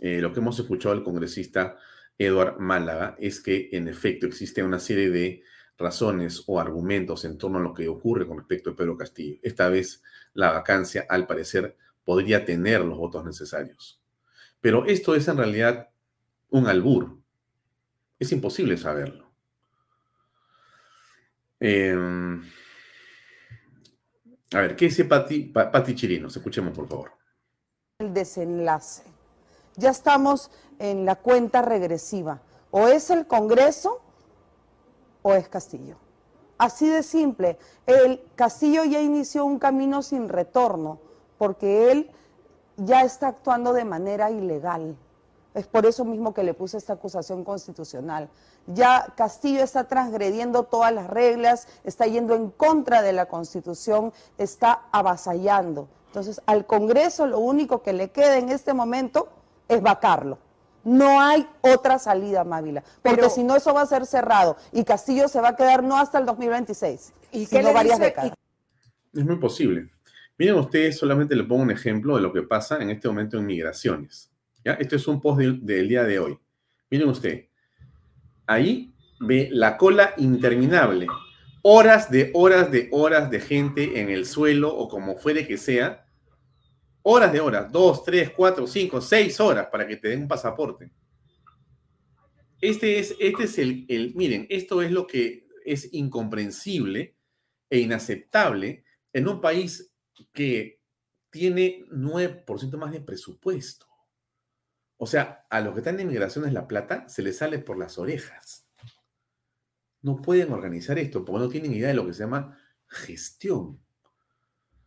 eh, lo que hemos escuchado del congresista Eduard Málaga es que en efecto existe una serie de razones o argumentos en torno a lo que ocurre con respecto a Pedro Castillo. Esta vez la vacancia, al parecer, podría tener los votos necesarios. Pero esto es en realidad un albur. Es imposible saberlo. Em, a ver, ¿qué dice Pati, Pati Chirinos? Escuchemos, por favor. El desenlace. Ya estamos en la cuenta regresiva. O es el Congreso o es Castillo. Así de simple. El Castillo ya inició un camino sin retorno porque él ya está actuando de manera ilegal. Es por eso mismo que le puse esta acusación constitucional. Ya Castillo está transgrediendo todas las reglas, está yendo en contra de la Constitución, está avasallando. Entonces, al Congreso lo único que le queda en este momento es vacarlo. No hay otra salida, Mávila, porque si no eso va a ser cerrado y Castillo se va a quedar no hasta el 2026, ¿Y sino varias décadas. Es muy posible. Miren ustedes, solamente le pongo un ejemplo de lo que pasa en este momento en migraciones. Esto es un post del, día de hoy. Miren usted, ahí ve la cola interminable. Horas de horas de horas de gente en el suelo o como fuere que sea. Horas de horas, dos, tres, cuatro, cinco, seis horas para que te den un pasaporte. Este es, este es el, el, miren, esto es lo que es incomprensible e inaceptable en un país que tiene 9% más de presupuesto. O sea, a los que están en inmigración es la plata se les sale por las orejas. No pueden organizar esto porque no tienen idea de lo que se llama gestión.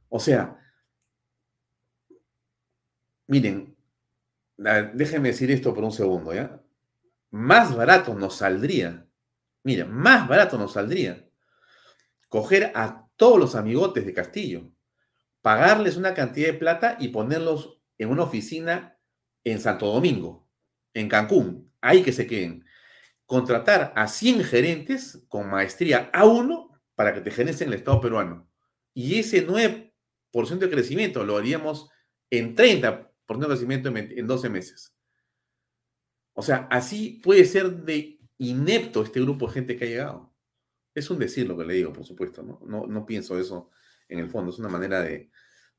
O sea, miren, déjenme decir esto por un segundo, ¿ya? Más barato nos saldría, miren, más barato nos saldría coger a todos los amigotes de Castillo, pagarles una cantidad de plata y ponerlos en una oficina en Santo Domingo, en Cancún, ahí que se queden. Contratar a 100 gerentes con maestría A1 para que te gerencen el Estado peruano. Y ese 9% de crecimiento lo haríamos en 30% de crecimiento en 12 meses. O sea, así puede ser de inepto este grupo de gente que ha llegado. Es un decir lo que le digo, por supuesto, ¿no? No, no pienso eso en el fondo, es una manera de,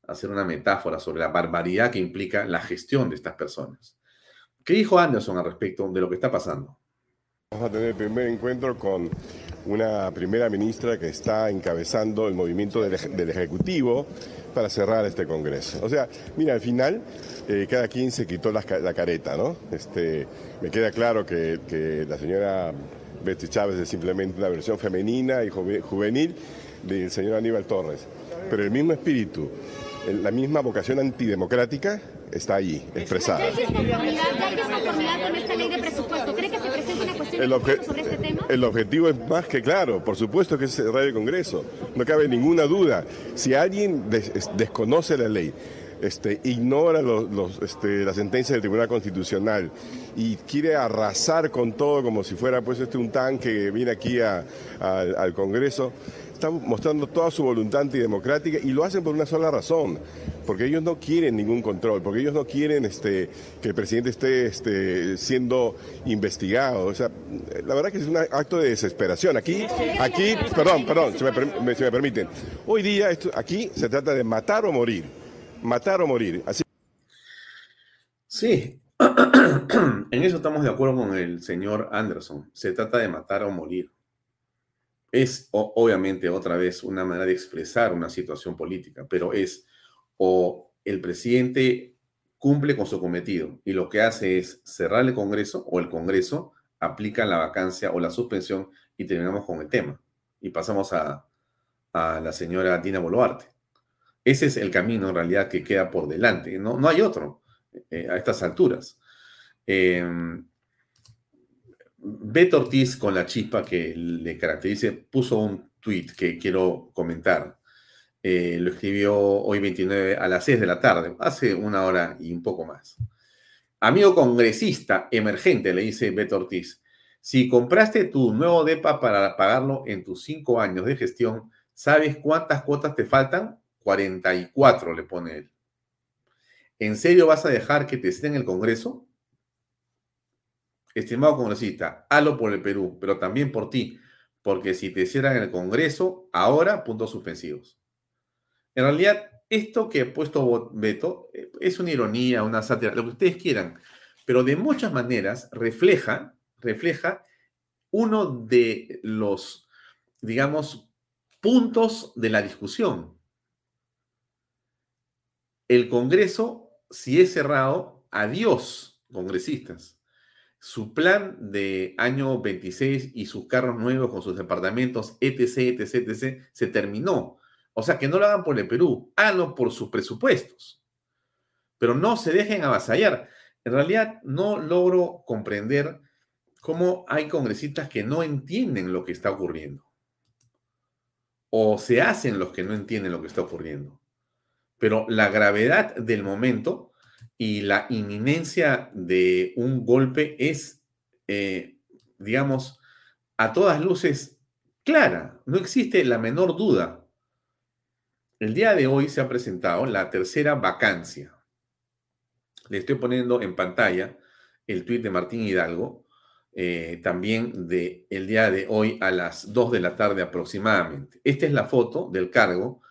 hacer una metáfora sobre la barbaridad que implica la gestión de estas personas. ¿Qué dijo Anderson al respecto de lo que está pasando? Vamos a tener el primer encuentro con una primera ministra que está encabezando el movimiento del, Ejecutivo para cerrar este Congreso. O sea, mira, al final eh, cada quien se quitó la, careta, ¿no? Este, me queda claro que, que la señora Betty Chávez es simplemente una versión femenina y juvenil del señor Aníbal Torres, pero el mismo espíritu la misma vocación antidemocrática está allí, expresada. El, el objetivo es más que claro, por supuesto que es cerrar el Congreso, no cabe ninguna duda. Si alguien desconoce la ley, este, ignora los, este, la sentencia del Tribunal Constitucional y quiere arrasar con todo como si fuera pues este un tanque que viene aquí al Congreso están mostrando toda su voluntad antidemocrática y lo hacen por una sola razón, porque ellos no quieren ningún control, porque ellos no quieren este, que el presidente esté este, siendo investigado. O sea, la verdad que es un acto de desesperación. Aquí, aquí, perdón, perdón, si me, permiten. Hoy día esto, aquí se trata de matar o morir, matar o morir. Así. Sí, [CLEARS THROAT] en eso estamos de acuerdo con el señor Anderson. Se trata de matar o morir es obviamente otra vez una manera de expresar una situación política, pero es o el presidente cumple con su cometido y lo que hace es cerrar el Congreso o el Congreso aplica la vacancia o la suspensión y terminamos con el tema y pasamos a, la señora Dina Boluarte. Ese es el camino en realidad que queda por delante, no, no hay otro eh, a estas alturas. Em, Beto Ortiz, con la chispa que le caracteriza, puso un tweet que quiero comentar. Eh, lo escribió hoy 29 a las 6 de la tarde, hace una hora y un poco más. Amigo congresista emergente, le dice Beto Ortiz, si compraste tu nuevo DEPA para pagarlo en tus cinco años de gestión, ¿sabes cuántas cuotas te faltan? 44, le pone él. ¿En serio vas a dejar que te esté en el Congreso? Estimado congresista, halo por el Perú, pero también por ti, porque si te hicieran el Congreso, ahora puntos suspensivos. En realidad, esto que he puesto Beto eh, es una ironía, una sátira, lo que ustedes quieran, pero de muchas maneras refleja, refleja uno de los, digamos, puntos de la discusión. El Congreso, si es cerrado, adiós, congresistas su plan de año 26 y sus carros nuevos con sus departamentos, etc., etc., etc., se terminó. O sea, que no lo hagan por el Perú, háganlo por sus presupuestos. Pero no se dejen avasallar. En realidad, no logro comprender cómo hay congresistas que no entienden lo que está ocurriendo. O se hacen los que no entienden lo que está ocurriendo. Pero la gravedad del momento y la inminencia de un golpe es, eh, digamos, a todas luces clara. No existe la menor duda. El día de hoy se ha presentado la tercera vacancia. Le estoy poniendo en pantalla el tuit de Martín Hidalgo, eh, también de el día de hoy a las 2 de la tarde aproximadamente. Esta es la foto del cargo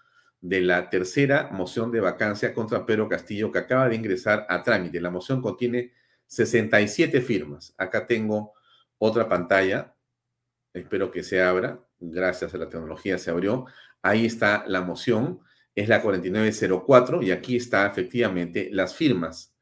de la tercera moción de vacancia contra Pedro Castillo que acaba de ingresar a trámite. La moción contiene 67 firmas. Acá tengo otra pantalla. Espero que se abra. Gracias a la tecnología se abrió. Ahí está la moción. Es la 4904 y aquí está efectivamente las firmas.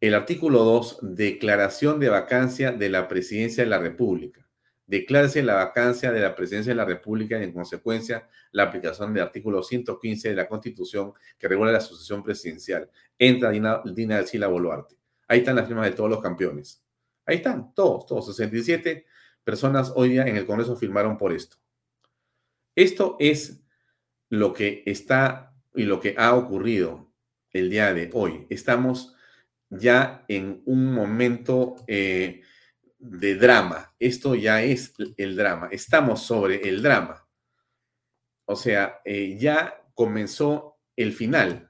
El artículo 2, declaración de vacancia de la presidencia de la República declárese la vacancia de la presidencia de la República y en consecuencia la aplicación del artículo 115 de la Constitución que regula la sucesión presidencial. Entra Dina, Dina Sila Boluarte. Ahí están las firmas de todos los campeones. Ahí están, todos, todos, 67 personas hoy día en el Congreso firmaron por esto. Esto es lo que está y lo que ha ocurrido el día de hoy. Estamos ya en un momento eh, de drama. Esto ya es el drama. Estamos sobre el drama. O sea, eh, ya comenzó el final.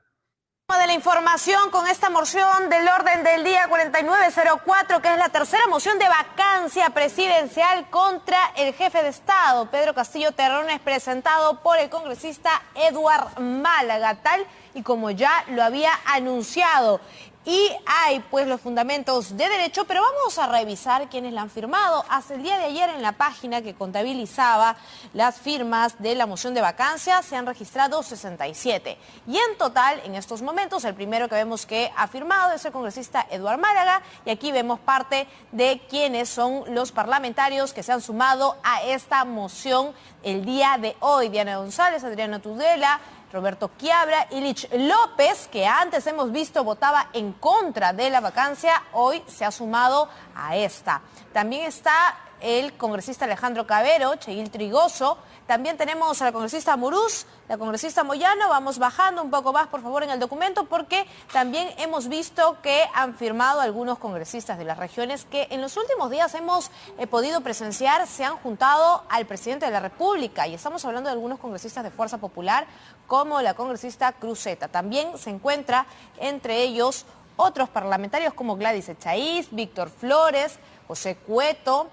De la información con esta moción del orden del día 4904, que es la tercera moción de vacancia presidencial contra el jefe de Estado, Pedro Castillo Terrones, presentado por el congresista Eduard Málaga, tal y como ya lo había anunciado y hay pues los fundamentos de derecho, pero vamos a revisar quiénes la han firmado. Hasta el día de ayer en la página que contabilizaba las firmas de la moción de vacancia se han registrado 67. Y en total, en estos momentos, el primero que vemos que ha firmado es el congresista Eduard Málaga y aquí vemos parte de quiénes son los parlamentarios que se han sumado a esta moción el día de hoy. Diana González, Adriana Tudela, Roberto Quiabra y Lich López, que antes hemos visto votaba en contra de la vacancia, hoy se ha sumado a esta. También está el congresista Alejandro Cabero, Cheguil Trigoso, También tenemos a la congresista Muruz, la congresista Moyano. Vamos bajando un poco más, por favor, en el documento, porque también hemos visto que han firmado algunos congresistas de las regiones que en los últimos días hemos eh, podido presenciar, se han juntado al presidente de la República. Y estamos hablando de algunos congresistas de Fuerza Popular, como la congresista Cruzeta. También se encuentra entre ellos otros parlamentarios como Gladys Echaíz, Víctor Flores, José Cueto,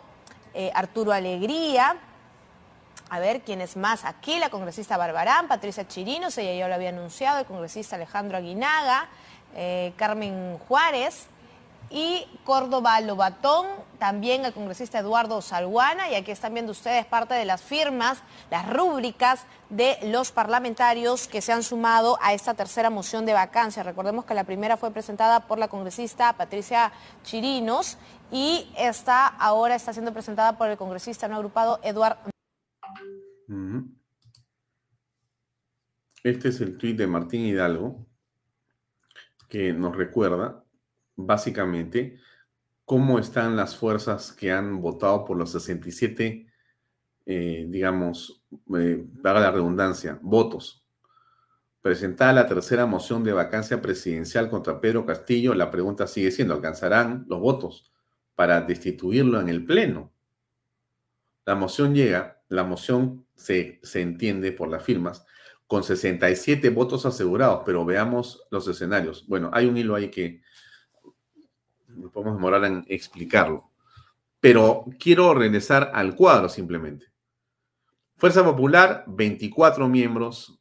eh, Arturo Alegría, a ver quién es más aquí, la congresista Barbarán, Patricia Chirinos, ella ya lo había anunciado, el congresista Alejandro Aguinaga, eh, Carmen Juárez, y Córdoba Lobatón, también el congresista Eduardo Salguana, y aquí están viendo ustedes parte de las firmas, las rúbricas de los parlamentarios que se han sumado a esta tercera moción de vacancia. Recordemos que la primera fue presentada por la congresista Patricia Chirinos y esta ahora está siendo presentada por el congresista no agrupado Eduardo. Este es el tuit de Martín Hidalgo que nos recuerda básicamente cómo están las fuerzas que han votado por los 67, eh, digamos, eh, la redundancia, votos. Presentada la tercera moción de vacancia presidencial contra Pedro Castillo, la pregunta sigue siendo, ¿alcanzarán los votos para destituirlo en el Pleno? La moción llega, la moción se, se entiende por las firmas, con 67 votos asegurados, pero veamos los escenarios. Bueno, hay un hilo ahí que nos podemos demorar en explicarlo. Pero quiero regresar al cuadro simplemente. Fuerza Popular, 24 miembros.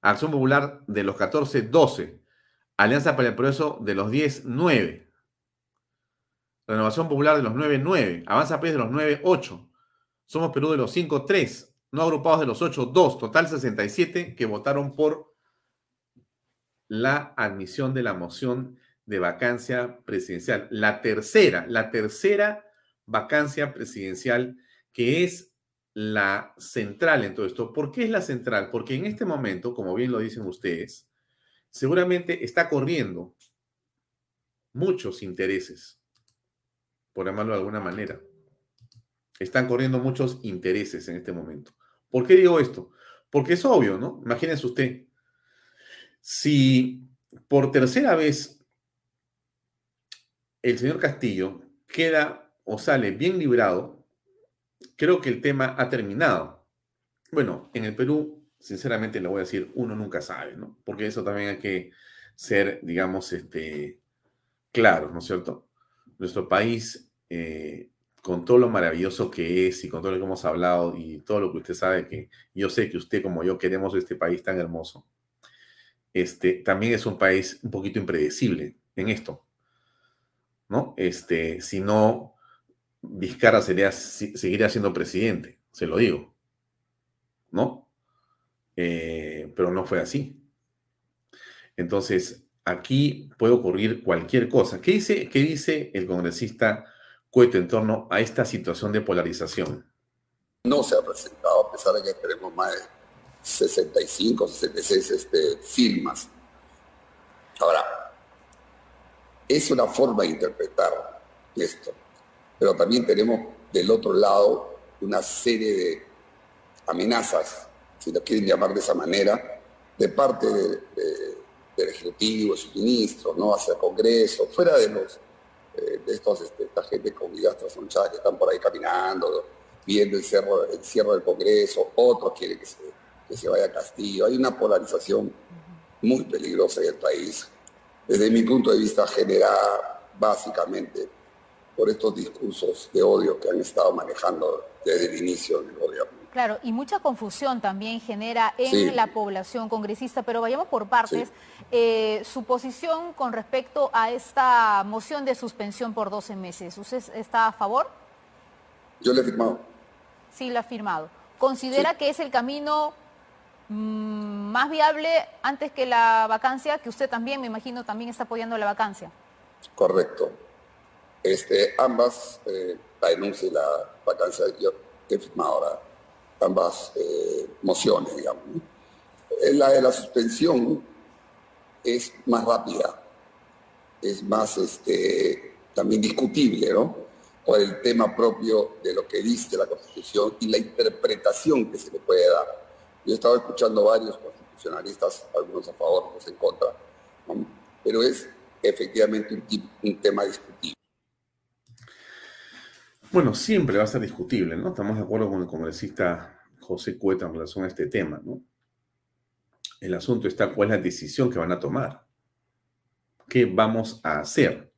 Acción Popular de los 14, 12. Alianza para el Progreso de los 10, 9. Renovación Popular de los 9, 9. Avanza PES de los 9, 8. Somos Perú de los 5, 3. No agrupados de los 8, 2. Total 67 que votaron por la admisión de la moción de vacancia presidencial. La tercera, la tercera vacancia presidencial que es la central en todo esto. ¿Por qué es la central? Porque en este momento, como bien lo dicen ustedes, seguramente está corriendo muchos intereses, por llamarlo de alguna manera. Están corriendo muchos intereses en este momento. ¿Por qué digo esto? Porque es obvio, ¿no? Imagínense usted, si por tercera vez el señor Castillo queda o sale bien librado, creo que el tema ha terminado. Bueno, en el Perú, sinceramente le voy a decir, uno nunca sabe, ¿no? Porque eso también hay que ser, digamos, este, claro, ¿no es cierto? Nuestro país, eh, con todo lo maravilloso que es y con todo lo que hemos hablado y todo lo que usted sabe, que yo sé que usted como yo queremos este país tan hermoso, este, también es un país un poquito impredecible en esto. ¿no? Este, si no, Vizcarra sería, seguiría siendo presidente, se lo digo, ¿no? Eh, pero no fue así. Entonces, aquí puede ocurrir cualquier cosa. ¿Qué dice, qué dice el congresista Cueto en torno a esta situación de polarización? No se ha presentado, a pesar de que tenemos más de 65, 66 este, firmas. Ahora, es una forma de interpretar esto. Pero también tenemos del otro lado una serie de amenazas, si lo quieren llamar de esa manera, de parte del Ejecutivo, sus ministros, ¿no? hacia el Congreso, fuera de los eh, de estos, este, esta gente con vidas trasnochadas que están por ahí caminando, viendo el, cerro, el cierre del Congreso, otros quieren que se, que se vaya a Castillo. Hay una polarización muy peligrosa en el país desde mi punto de vista, genera básicamente por estos discursos de odio que han estado manejando desde el inicio del gobierno. Claro, y mucha confusión también genera en la población congresista, pero vayamos por partes. Eh, su posición con respecto a esta moción de suspensión por 12 meses, ¿usted está a favor? Yo le he firmado. Sí, lo ha firmado. ¿Considera que es el camino Mm, más viable antes que la vacancia, que usted también, me imagino, también está apoyando la vacancia. Correcto. Este, ambas, eh, la denuncia y la vacancia, yo he firmado ahora ambas eh, mociones, digamos. La de la suspensión es más rápida, es más este, también discutible, ¿no? por el tema propio de lo que dice la Constitución y la interpretación que se le puede dar. Yo he estado escuchando varios constitucionalistas, algunos a favor, otros en contra, pero es efectivamente un, un tema discutible. Bueno, siempre va a ser discutible, ¿no? Estamos de acuerdo con el congresista José Cueta en relación a este tema, ¿no? El asunto está cuál es la decisión que van a tomar. ¿Qué vamos a hacer?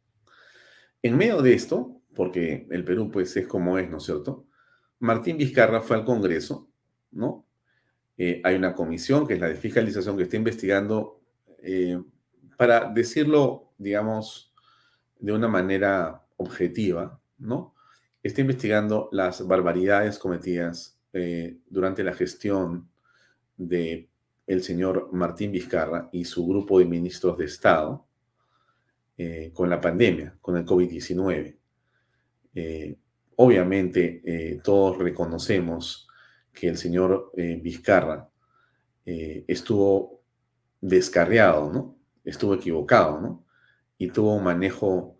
En medio de esto, porque el Perú pues es como es, ¿no es cierto? Martín Vizcarra fue al Congreso, ¿no? Eh, hay una comisión que es la de fiscalización que está investigando, eh, para decirlo, digamos, de una manera objetiva, ¿no? Está investigando las barbaridades cometidas eh, durante la gestión de el señor Martín Vizcarra y su grupo de ministros de Estado con la pandemia, con el COVID-19. Eh, obviamente, eh, todos reconocemos que el señor eh, Vizcarra estuvo descarriado, ¿no? Estuvo equivocado, ¿no? Y tuvo un manejo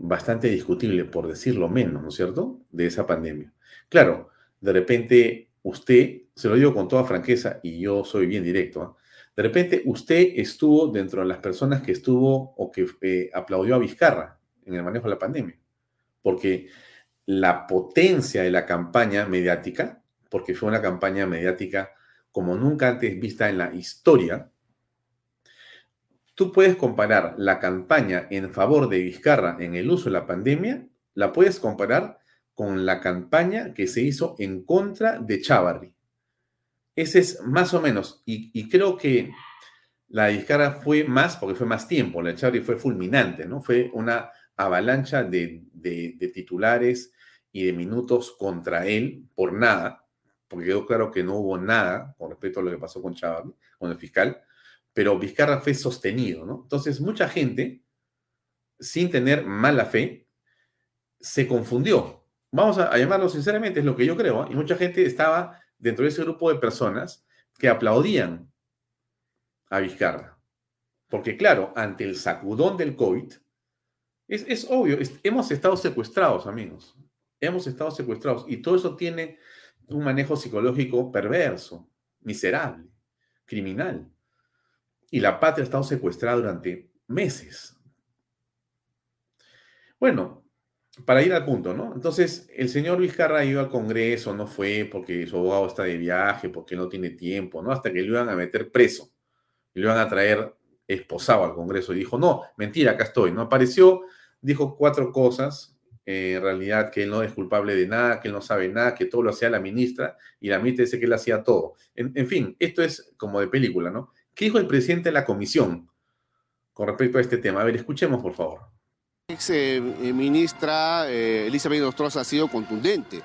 bastante discutible, por decirlo menos, ¿no es cierto?, de esa pandemia. Claro, de repente usted, se lo digo con toda franqueza y yo soy bien directo, ¿ah? de repente usted estuvo dentro de las personas que estuvo o que aplaudió a Vizcarra en el manejo de la pandemia porque la potencia de la campaña mediática, porque fue una campaña mediática como nunca antes vista en la historia, tú puedes comparar la campaña en favor de Vizcarra en el uso de la pandemia, la puedes comparar con la campaña que se hizo en contra de Chávarri. Ese es más o menos, y, creo que la de Vizcarra fue más, porque fue más tiempo, la de Chávarri fue fulminante, ¿no? Fue una avalancha de, titulares y de minutos contra él por nada, porque quedó claro que no hubo nada con respecto a lo que pasó con Chávez, con el fiscal, pero Vizcarra fue sostenido, ¿no? Entonces, mucha gente, sin tener mala fe, se confundió. Vamos a, llamarlo sinceramente, es lo que yo creo, ¿eh? y mucha gente estaba dentro de ese grupo de personas que aplaudían a Vizcarra. Porque claro, ante el sacudón del COVID, es, obvio, hemos estado secuestrados, amigos. Hemos estado secuestrados y todo eso tiene un manejo psicológico perverso, miserable, criminal. Y la patria ha estado secuestrada durante meses. Bueno, para ir al punto, ¿no? Entonces, el señor Vizcarra ido al Congreso, no fue porque su abogado está de viaje, porque no tiene tiempo, ¿no? Hasta que le iban a meter preso le iban a traer esposado al Congreso y dijo, no, mentira, acá estoy, no apareció, dijo cuatro cosas, eh, en realidad que él no es culpable de nada, que él no sabe nada, que todo lo hacía la ministra, y la ministra dice que él hacía todo. En, fin, esto es como de película, ¿no? ¿Qué dijo el presidente de la comisión con respecto a este tema? A ver, escuchemos, por favor. Ex eh, ministra eh, Elizabeth Nostroza ha sido contundente.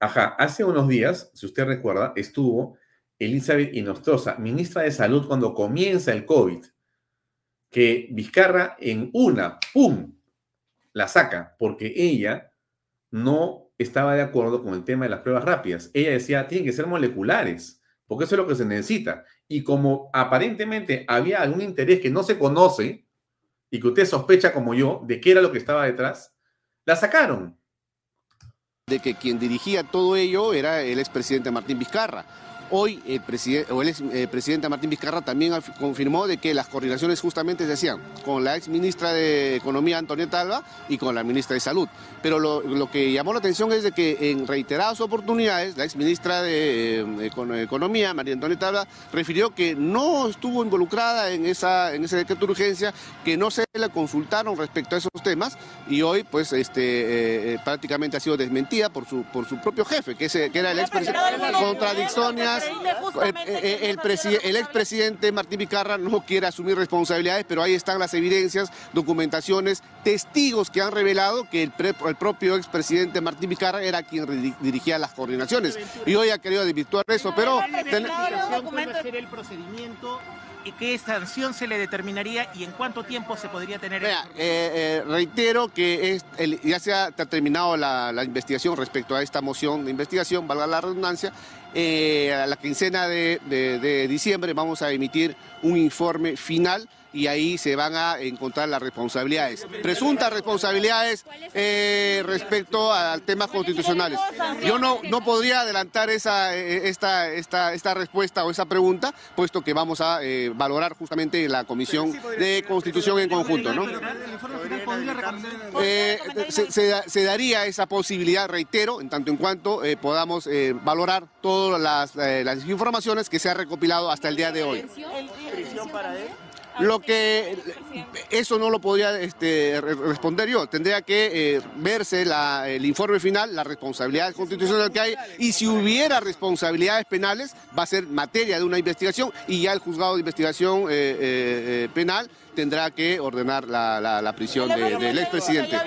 Ajá, hace unos días, si usted recuerda, estuvo Elizabeth Inostroza, ministra de Salud, cuando comienza el COVID, que Vizcarra en una, ¡pum!, la saca porque ella no estaba de acuerdo con el tema de las pruebas rápidas. Ella decía, tienen que ser moleculares, porque eso es lo que se necesita. Y como aparentemente había algún interés que no se conoce y que usted sospecha como yo de qué era lo que estaba detrás, la sacaron. De que quien dirigía todo ello era el expresidente Martín Vizcarra Hoy el, presidente, o el ex eh, presidente Martín Vizcarra también confirmó de que las coordinaciones justamente se hacían con la ex ministra de Economía Antonieta Alba y con la ministra de Salud. Pero lo, que llamó la atención es de que en reiteradas oportunidades la ex ministra de eh, Economía, María Antonieta Alba, refirió que no estuvo involucrada en, esa, en ese decreto de urgencia, que no se le consultaron respecto a esos temas y hoy pues este, eh, prácticamente ha sido desmentida por su, por su propio jefe, que, que era el ex presidente. Contradicciones el, el expresidente Martín Vicarra no quiere asumir responsabilidades, pero ahí están las evidencias, documentaciones, testigos que han revelado que el, propio expresidente Martín Vicarra era quien dirigía las coordinaciones. Y hoy ha querido desvirtuar eso, pero... el procedimiento y qué sanción se le determinaría y en cuánto tiempo se podría tener. Eh, eh, reitero que ya se ha terminado la, investigación respecto a esta moción de investigación, valga la redundancia. Eh, a la quincena de, diciembre vamos a emitir un informe final y ahí se van a encontrar las responsabilidades, presuntas responsabilidades eh, respecto a temas constitucionales. Yo no, no podría adelantar esa, eh, esta, esta, esta respuesta o esa pregunta, puesto que vamos a eh, valorar justamente la Comisión de Constitución en conjunto. ¿no? se, se, daría esa posibilidad, reitero, en tanto en cuanto podamos valorar todas las, las informaciones que se han recopilado hasta el día de hoy. Lo que eso no lo podría este, responder yo. Tendría que eh, verse el informe final, la responsabilidad constitucional que hay, y si hubiera responsabilidades penales, va a ser materia de una investigación y ya el juzgado de investigación eh, eh, penal tendrá que ordenar la, prisión del expresidente.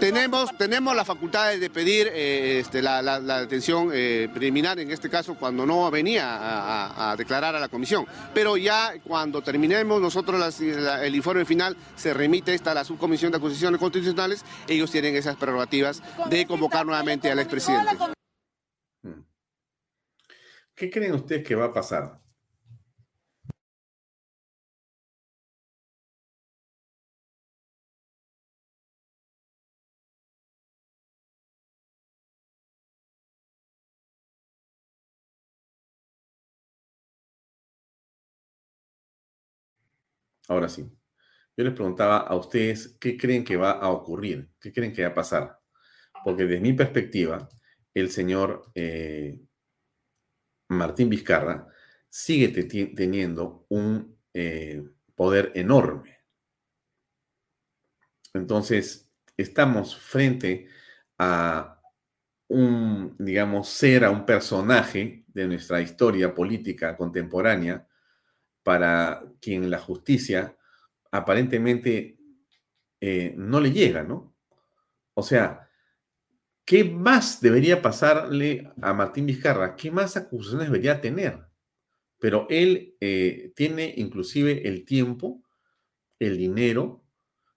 Tenemos, tenemos las facultades de pedir este, la, detención preliminar, en este caso cuando no venía a, a, declarar a la comisión. Pero ya cuando terminemos nosotros el informe final, se remite esta a la subcomisión de acusaciones constitucionales, ellos tienen esas prerrogativas de convocar nuevamente al expresidente. Hmm. ¿Qué creen ustedes que va a pasar? Ahora sí. Yo les preguntaba a ustedes qué creen que va a ocurrir, qué creen que va a pasar. Porque desde mi perspectiva, el señor eh, Martín Vizcarra sigue teniendo un eh, poder enorme. Entonces, estamos frente a un, digamos, ser, a un personaje de nuestra historia política contemporánea para quien la justicia aparentemente eh, no le llega, ¿no? O sea, ¿qué más debería pasarle a Martín Vizcarra? ¿Qué más acusaciones debería tener? Pero él eh, tiene inclusive el tiempo, el dinero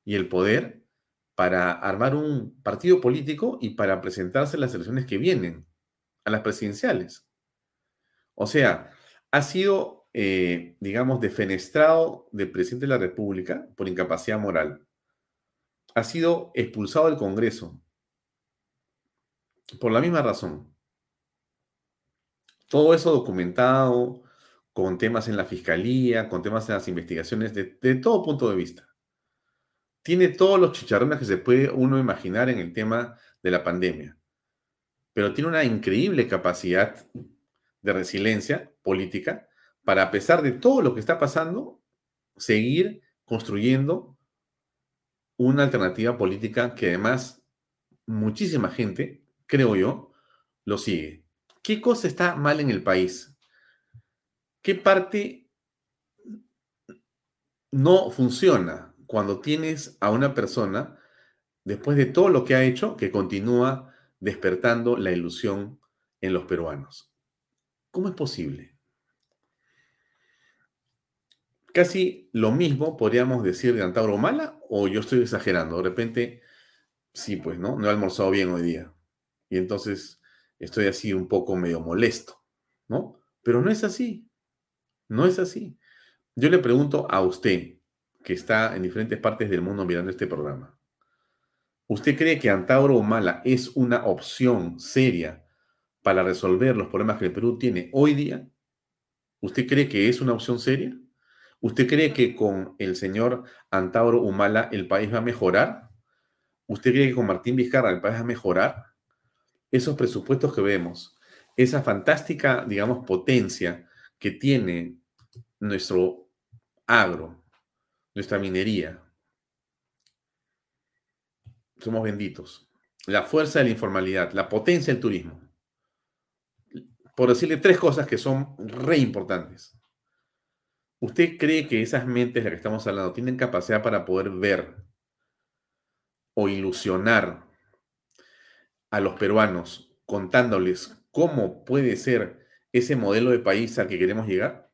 y el poder para armar un partido político y para presentarse en las elecciones que vienen, a las presidenciales. O sea, ha sido eh, digamos, defenestrado del presidente de la República por incapacidad moral. Ha sido expulsado del Congreso por la misma razón. Todo eso documentado con temas en la fiscalía, con temas en las investigaciones, de, de todo punto de vista. Tiene todos los chicharrones que se puede uno imaginar en el tema de la pandemia, pero tiene una increíble capacidad de resiliencia política para, a pesar de todo lo que está pasando, seguir construyendo una alternativa política que además muchísima gente, creo yo, lo sigue. ¿Qué cosa está mal en el país? ¿Qué parte no funciona cuando tienes a una persona, después de todo lo que ha hecho, que continúa despertando la ilusión en los peruanos? ¿Cómo es posible? Casi lo mismo podríamos decir de Antauro Mala, o yo estoy exagerando. De repente, sí, pues, ¿no? No he almorzado bien hoy día. Y entonces estoy así un poco medio molesto, ¿no? Pero no es así. No es así. Yo le pregunto a usted, que está en diferentes partes del mundo mirando este programa. ¿Usted cree que Antauro Humala es una opción seria para resolver los problemas que el Perú tiene hoy día? ¿Usted cree que es una opción seria? ¿Usted cree que con el señor Antauro Humala el país va a mejorar? ¿Usted cree que con Martín Vizcarra el país va a mejorar? Esos presupuestos que vemos, esa fantástica, digamos, potencia que tiene nuestro agro, nuestra minería. Somos benditos. La fuerza de la informalidad, la potencia del turismo. Por decirle tres cosas que son re importantes. ¿Usted cree que esas mentes de las que estamos hablando tienen capacidad para poder ver o ilusionar a los peruanos contándoles cómo puede ser ese modelo de país al que queremos llegar?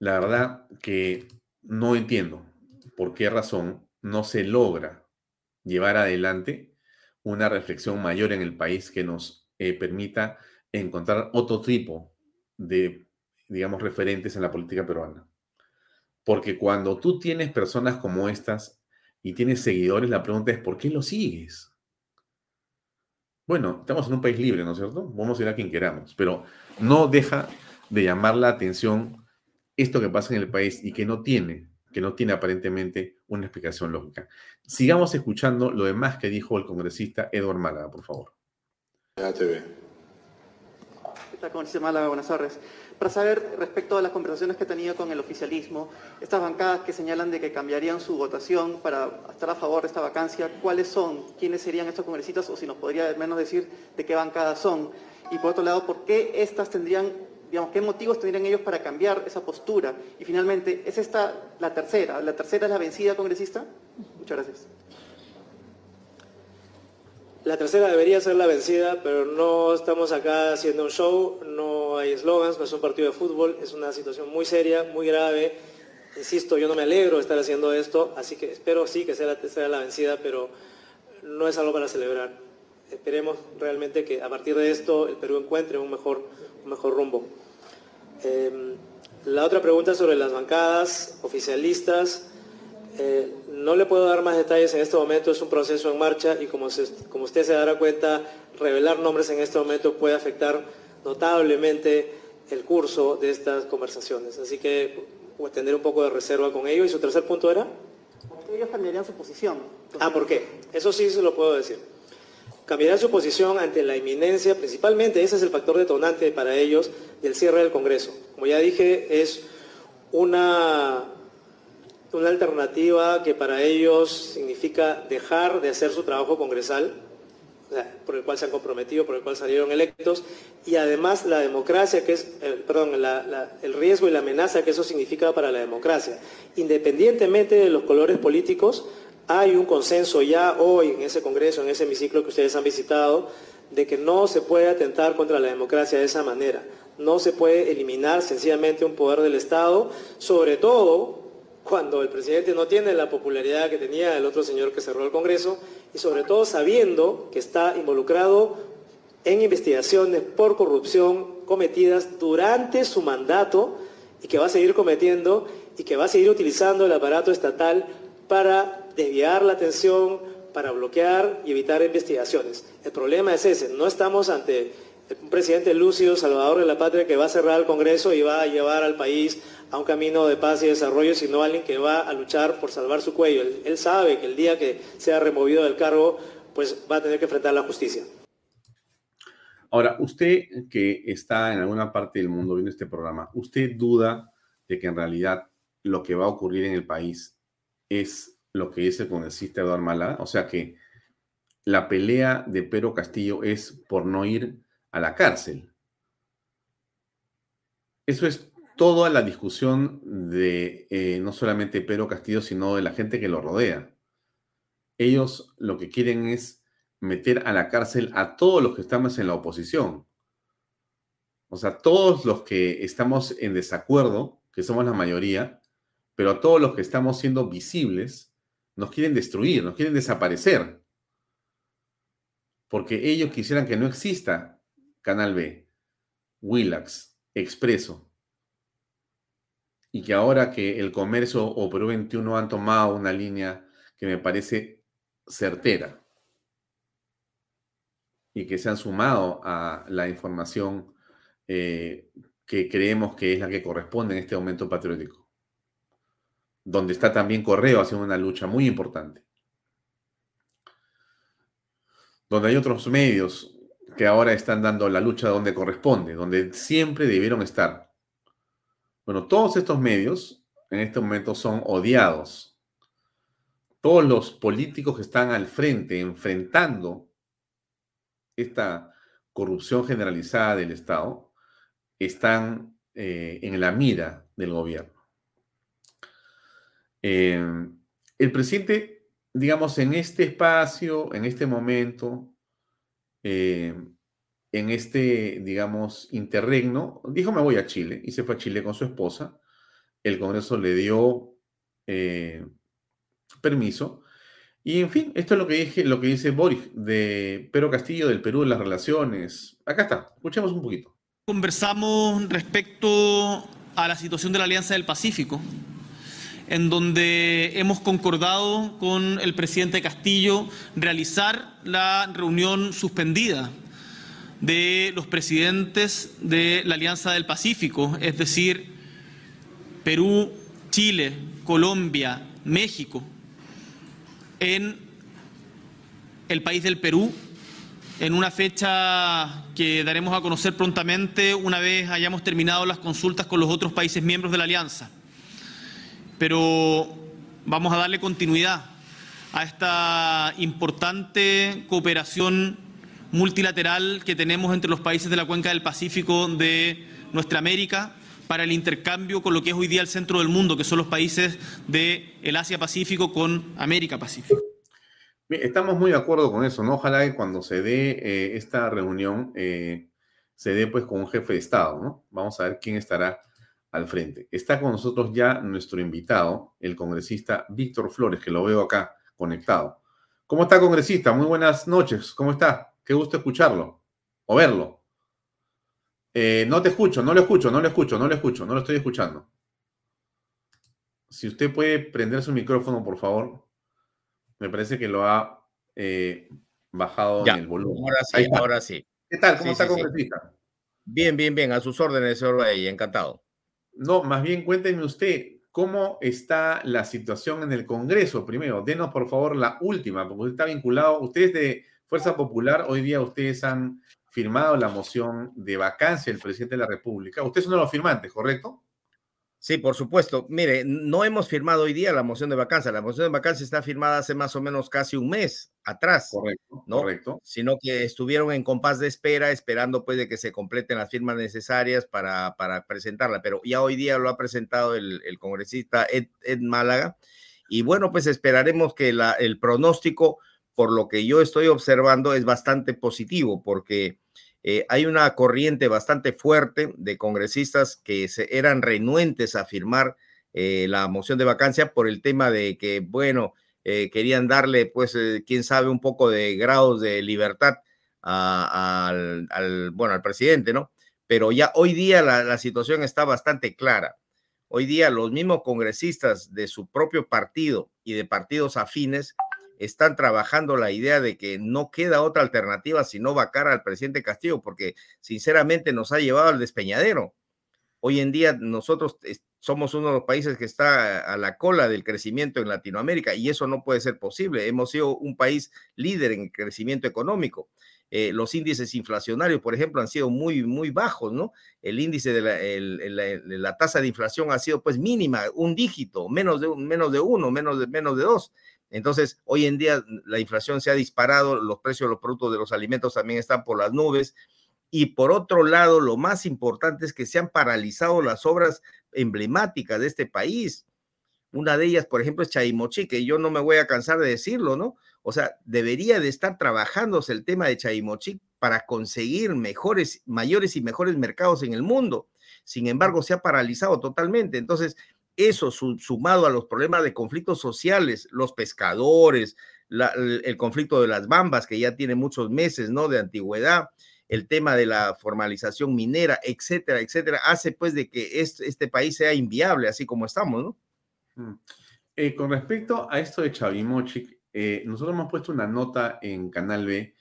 La verdad que no entiendo por qué razón no se logra llevar adelante una reflexión mayor en el país que nos eh, permita encontrar otro tipo de digamos, referentes en la política peruana. Porque cuando tú tienes personas como estas y tienes seguidores, la pregunta es, ¿por qué lo sigues? Bueno, estamos en un país libre, ¿no es cierto? Vamos a ir a quien queramos, pero no deja de llamar la atención esto que pasa en el país y que no tiene, que no tiene aparentemente una explicación lógica. Sigamos escuchando lo demás que dijo el congresista Eduardo Málaga, por favor. ¿Qué tal, congresista Málaga? Buenas tardes. Para saber, respecto a las conversaciones que ha tenido con el oficialismo, estas bancadas que señalan de que cambiarían su votación para estar a favor de esta vacancia, ¿cuáles son? ¿Quiénes serían estos congresistas? O si nos podría al menos decir de qué bancadas son. Y por otro lado, ¿por qué estas tendrían digamos, qué motivos tendrían ellos para cambiar esa postura. Y finalmente, ¿es esta la tercera? ¿La tercera es la vencida congresista? Muchas gracias. La tercera debería ser la vencida, pero no estamos acá haciendo un show, no hay eslogans, no es un partido de fútbol, es una situación muy seria, muy grave. Insisto, yo no me alegro de estar haciendo esto, así que espero sí que sea la tercera la vencida, pero no es algo para celebrar. Esperemos realmente que a partir de esto el Perú encuentre un mejor, un mejor rumbo. Em, la otra pregunta sobre las bancadas oficialistas. Eh, no le puedo dar más detalles en este momento, es un proceso en marcha y como, como usted se dará cuenta, revelar nombres en este momento puede afectar notablemente el curso de estas conversaciones. Así que voy a tener un poco de reserva con ello. ¿Y su tercer punto era? Ellos cambiarían su posición. Ah, ¿por qué? Eso sí se lo puedo decir cambiará su posición ante la inminencia, principalmente ese es el factor detonante para ellos del cierre del Congreso. Como ya dije, es una, una alternativa que para ellos significa dejar de hacer su trabajo congresal, por el cual se han comprometido, por el cual salieron electos, y además la democracia, que es, eh, perdón, el riesgo y la amenaza que eso significa para la democracia. Independientemente de los colores políticos, hay un consenso ya hoy en ese Congreso, en ese hemiciclo que ustedes han visitado, de que no se puede atentar contra la democracia de esa manera. No se puede eliminar sencillamente un poder del Estado, sobre todo cuando el presidente no tiene la popularidad que tenía el otro señor que cerró el Congreso y sobre todo sabiendo que está involucrado en investigaciones por corrupción cometidas durante su mandato y que va a seguir cometiendo y que va a seguir utilizando el aparato estatal para desviar la atención, para bloquear y evitar investigaciones. El problema es ese, no estamos ante un presidente lúcido, salvador de la patria, que va a cerrar el Congreso y va a llevar al país a un camino de paz y desarrollo, sino alguien que va a luchar por salvar su cuello. Él, sabe que el día que sea removido del cargo, pues va a tener que enfrentar la justicia. Ahora, usted que está en alguna parte del mundo viendo este programa, ¿usted duda de que en realidad lo que va a ocurrir en el país es lo que dice el congresista Eduardo Mala, o sea que la pelea de Pedro Castillo es por no ir a la cárcel. Eso es toda la discusión de eh, no solamente Pedro Castillo, sino de la gente que lo rodea. Ellos lo que quieren es meter a la cárcel a todos los que estamos en la oposición. O sea, todos los que estamos en desacuerdo, que somos la mayoría, pero a todos los que estamos siendo visibles, nos quieren destruir, nos quieren desaparecer. Porque ellos quisieran que no exista Canal B, Willax, Expreso. Y que ahora que el comercio o Perú 21 han tomado una línea que me parece certera y que se han sumado a la información eh, que creemos que es la que corresponde en este momento patriótico donde está también Correo haciendo una lucha muy importante. Donde hay otros medios que ahora están dando la lucha donde corresponde, donde siempre debieron estar. Bueno, todos estos medios en este momento son odiados. Todos los políticos que están al frente enfrentando esta corrupción generalizada del Estado están eh, en la mira del gobierno. Em, el presidente, digamos, en este espacio, en este momento, em, en este, digamos, interregno, dijo me voy a Chile y se fue a Chile con su esposa. El Congreso le dio eh, permiso. Y en fin, esto es lo que, dije, lo que dice Boris de Pedro Castillo del Perú de las relaciones. Acá está, escuchemos un poquito. Conversamos respecto a la situación de la Alianza del Pacífico, en donde hemos concordado con el presidente Castillo realizar la reunión suspendida de los presidentes de la Alianza del Pacífico, es decir, Perú, Chile, Colombia, México, en el país del Perú, en una fecha que daremos a conocer prontamente una vez hayamos terminado las consultas con los otros países miembros de la Alianza. Pero vamos a darle continuidad a esta importante cooperación multilateral que tenemos entre los países de la cuenca del Pacífico de nuestra América para el intercambio con lo que es hoy día el centro del mundo, que son los países del Asia-Pacífico con América-Pacífico. Estamos muy de acuerdo con eso, ¿no? Ojalá que cuando se dé eh, esta reunión eh, se dé pues con un jefe de Estado, ¿no? Vamos a ver quién estará al frente. Está con nosotros ya nuestro invitado, el congresista Víctor Flores, que lo veo acá conectado. ¿Cómo está, congresista? Muy buenas noches. ¿Cómo está? Qué gusto escucharlo o verlo. Eh, no te escucho, no lo escucho, no lo escucho, no lo escucho, no lo estoy escuchando. Si usted puede prender su micrófono, por favor. Me parece que lo ha eh, bajado en el volumen. Ahora sí, ahora sí. ¿Qué tal? ¿Cómo está, congresista? Bien, bien, bien. A sus órdenes, señor Bay, encantado. No, más bien cuénteme usted cómo está la situación en el Congreso. Primero, denos por favor la última, porque usted está vinculado, ustedes de Fuerza Popular, hoy día ustedes han firmado la moción de vacancia del presidente de la República. Ustedes son uno de los firmantes, ¿correcto? Sí, por supuesto. Mire, no hemos firmado hoy día la moción de vacancia. La moción de vacancia está firmada hace más o menos casi un mes atrás. Correcto, ¿no? correcto. Sino que estuvieron en compás de espera, esperando pues de que se completen las firmas necesarias para, para presentarla. Pero ya hoy día lo ha presentado el, congresista Ed, Ed, Málaga. Y bueno, pues esperaremos que la, el pronóstico por lo que yo estoy observando, es bastante positivo, porque eh, hay una corriente bastante fuerte de congresistas que se, eran renuentes a firmar eh, la moción de vacancia por el tema de que, bueno, eh, querían darle, pues, quién sabe, un poco de grados de libertad al, bueno, al presidente, ¿no? Pero ya hoy día la, la situación está bastante clara. Hoy día los mismos congresistas de su propio partido y de partidos afines están trabajando la idea de que no queda otra alternativa sino vacar al presidente Castillo, porque sinceramente nos ha llevado al despeñadero. Hoy en día nosotros somos uno de los países que está a la cola del crecimiento en Latinoamérica y eso no puede ser posible. Hemos sido un país líder en crecimiento económico. Eh, los índices inflacionarios, por ejemplo, han sido muy, muy bajos, ¿no? El índice de la, la, tasa de inflación ha sido pues mínima, un dígito, menos de, menos de uno, menos de, menos de dos. Entonces, hoy en día la inflación se ha disparado, los precios de los productos de los alimentos también están por las nubes. Y por otro lado, lo más importante es que se han paralizado las obras emblemáticas de este país. Una de ellas, por ejemplo, es Chaimochi, que yo no me voy a cansar de decirlo, ¿no? O sea, debería de estar trabajándose el tema de Chaimochi para conseguir mejores, mayores y mejores mercados en el mundo. Sin embargo, se ha paralizado totalmente. Entonces, eso sumado a los problemas de conflictos sociales, los pescadores, el, conflicto de las bambas, que ya tiene muchos meses, ¿no? De antigüedad, el tema de la formalización minera, etcétera, etcétera, hace pues de que este, país sea inviable, así como estamos, ¿no? Mm. Eh, con respecto a esto de Chavimochic, eh, nosotros hemos puesto una nota en Canal B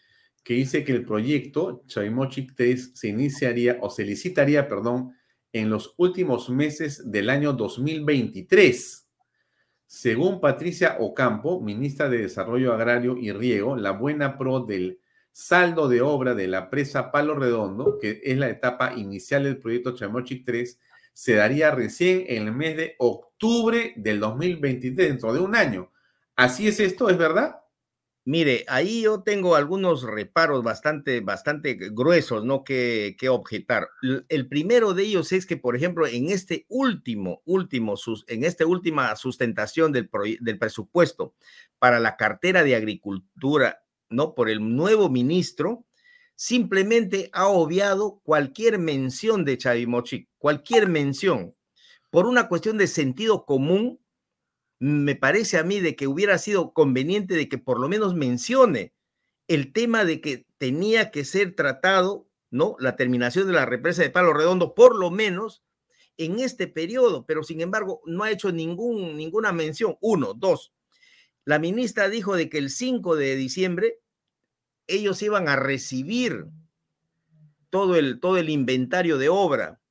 que dice que el proyecto Chavimochic 3 se iniciaría o se licitaría, perdón, en los últimos meses del año 2023. Según Patricia Ocampo, ministra de Desarrollo Agrario y Riego, la buena pro del saldo de obra de la presa Palo Redondo, que es la etapa inicial del proyecto Chamochic 3, se daría recién en el mes de octubre del 2023, dentro de un año. ¿Así es esto? ¿Es verdad? Mire, ahí yo tengo algunos reparos bastante, bastante gruesos, ¿no? Que, que objetar. El primero de ellos es que, por ejemplo, en este último, último, en esta última sustentación del, del presupuesto para la cartera de agricultura, ¿no? Por el nuevo ministro, simplemente ha obviado cualquier mención de Chavimochic, cualquier mención, por una cuestión de sentido común me parece a mí de que hubiera sido conveniente de que por lo menos mencione el tema de que tenía que ser tratado ¿no? La terminación de la represa de Palo Redondo, por lo menos en este periodo, pero sin embargo no ha hecho ninguna mención. Uno, dos. La ministra dijo de que el 5 de diciembre ellos iban a recibir todo el, todo el inventario de obra,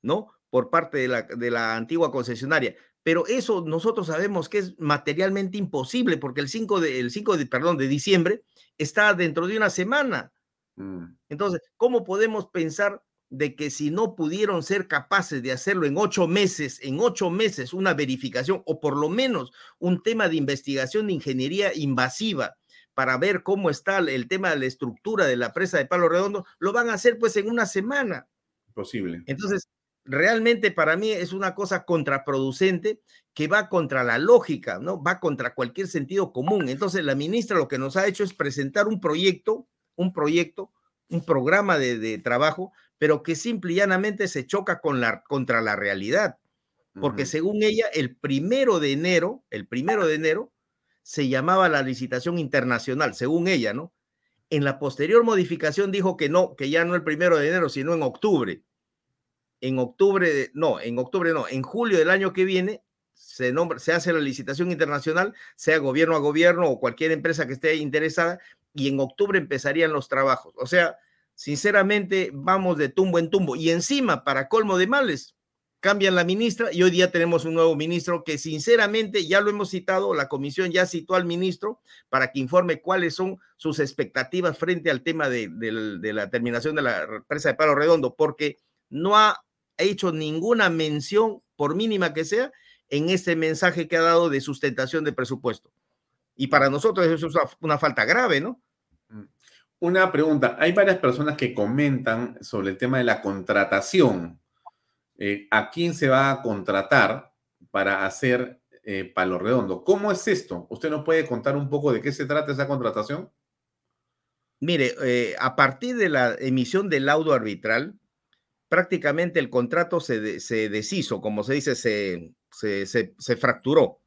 ¿no? Por parte de la, de la antigua concesionaria. Pero eso nosotros sabemos que es materialmente imposible porque el 5 de, el 5 de, perdón, de diciembre está dentro de una semana. Mm. Entonces, ¿cómo podemos pensar de que si no pudieron ser capaces de hacerlo en ocho meses, en ocho meses una verificación o por lo menos un tema de investigación de ingeniería invasiva para ver cómo está el tema de la estructura de la presa de Palo Redondo, lo van a hacer pues en una semana. Posible. Entonces, realmente para mí es una cosa contraproducente que va contra la lógica, ¿no? Va contra cualquier sentido común. Entonces, la ministra lo que nos ha hecho es presentar un proyecto, un proyecto, un programa de, trabajo, pero que simple y llanamente se choca con la, contra la realidad. Porque según ella, el primero de enero, el primero de enero, se llamaba la licitación internacional, según ella, ¿no? En la posterior modificación dijo que no, que ya no el primero de enero, sino en octubre en octubre, no, en octubre no, en julio del año que viene se, hace la licitación internacional, sea gobierno a gobierno o cualquier empresa que esté interesada, y en octubre empezarían los trabajos. O sea, sinceramente, vamos de tumbo en tumbo. Y encima, para colmo de males, cambian la ministra y hoy día tenemos un nuevo ministro que sinceramente ya lo hemos citado, la comisión ya citó al ministro para que informe cuáles son sus expectativas frente al tema de, la terminación de la empresa de Palo Redondo, porque no ha hecho ninguna mención, por mínima que sea, en este mensaje que ha dado de sustentación de presupuesto. Y para nosotros eso es una, falta grave, ¿no? Mm. Una pregunta. Hay varias personas que comentan sobre el tema de la contratación. Eh, ¿A quién se va a contratar para hacer eh, Palo Redondo? ¿Cómo es esto? ¿Usted nos puede contar un poco de qué se trata esa contratación? Mire, eh, a partir de la emisión del laudo arbitral, prácticamente el contrato se, deshizo, como se dice, se, se, fracturó.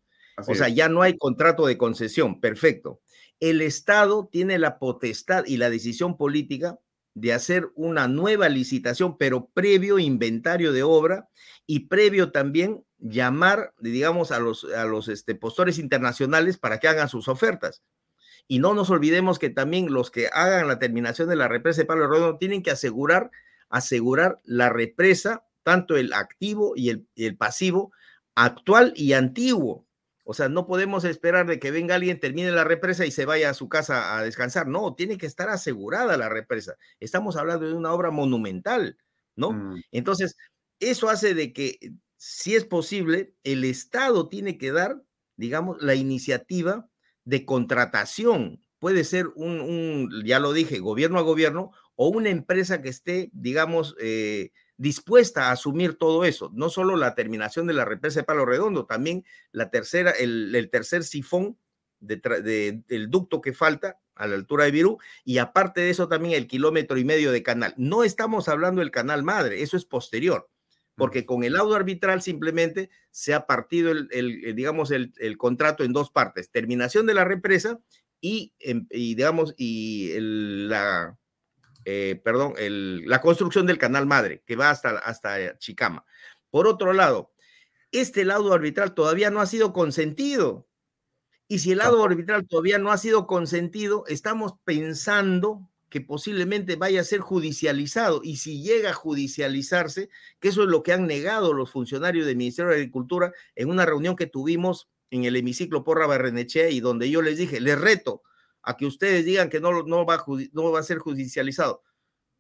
o sea, ya no hay contrato de concesión, perfecto. El Estado tiene la potestad y la decisión política de hacer una nueva licitación, pero previo inventario de obra y previo también llamar, digamos, a los, a los este, postores internacionales para que hagan sus ofertas. Y no nos olvidemos que también los que hagan la terminación de la represa de Palo Redondo tienen que asegurar asegurar la represa, tanto el activo y el, pasivo, actual y antiguo. O sea, no podemos esperar de que venga alguien, termine la represa y se vaya a su casa a descansar. No, tiene que estar asegurada la represa. Estamos hablando de una obra monumental, ¿no? Mm. Entonces, eso hace de que, si es posible, el Estado tiene que dar, digamos, la iniciativa de contratación. Puede ser un, un ya lo dije, gobierno a gobierno o una empresa que esté, digamos, eh, dispuesta a asumir todo eso, no solo la terminación de la represa de Palo Redondo, también la tercera, el, tercer sifón de, del ducto que falta a la altura de Virú, y aparte de eso también el kilómetro y medio de canal. No estamos hablando del canal madre, eso es posterior, porque con el laudo arbitral simplemente se ha partido el, digamos, el, contrato en dos partes, terminación de la represa y, em, y digamos, y la eh, perdón, la construcción del canal madre que va hasta, hasta Chicama. Por otro lado, este lado arbitral todavía no ha sido consentido. Y si el lado arbitral todavía no ha sido consentido, estamos pensando que posiblemente vaya a ser judicializado. Y si llega a judicializarse, que eso es lo que han negado los funcionarios del Ministerio de Agricultura en una reunión que tuvimos en el hemiciclo Porra Barrenechea y donde yo les dije, les reto a que ustedes digan que no, no, va, no va a ser judicializado.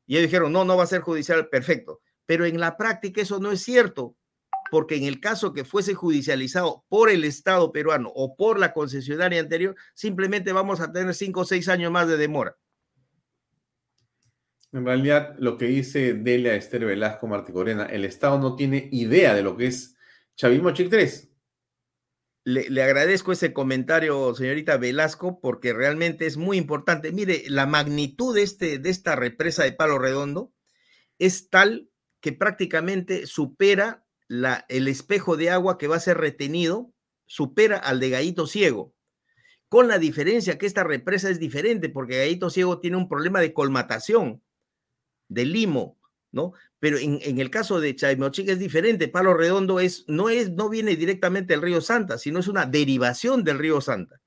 Y ellos dijeron, no, no va a ser judicial, perfecto. Pero en la práctica eso no es cierto, porque en el caso que fuese judicializado por el Estado peruano o por la concesionaria anterior, simplemente vamos a tener cinco o seis años más de demora. En realidad, lo que dice Delia Esther Velasco Marticorena, el Estado no tiene idea de lo que es chavismo chic 3 le, agradezco ese comentario, señorita Velasco, porque realmente es muy importante. Mire, la magnitud de, este, de esta represa de Palo Redondo es tal que prácticamente supera la, el espejo de agua que va a ser retenido, supera al de Gallito Ciego. Con la diferencia que esta represa es diferente, porque Gallito Ciego tiene un problema de colmatación. de limo, ¿no? Pero en, el caso de Chaymochic es diferente. Palo Redondo es, no, es, no viene directamente del río Santa, sino es una derivación del río Santa.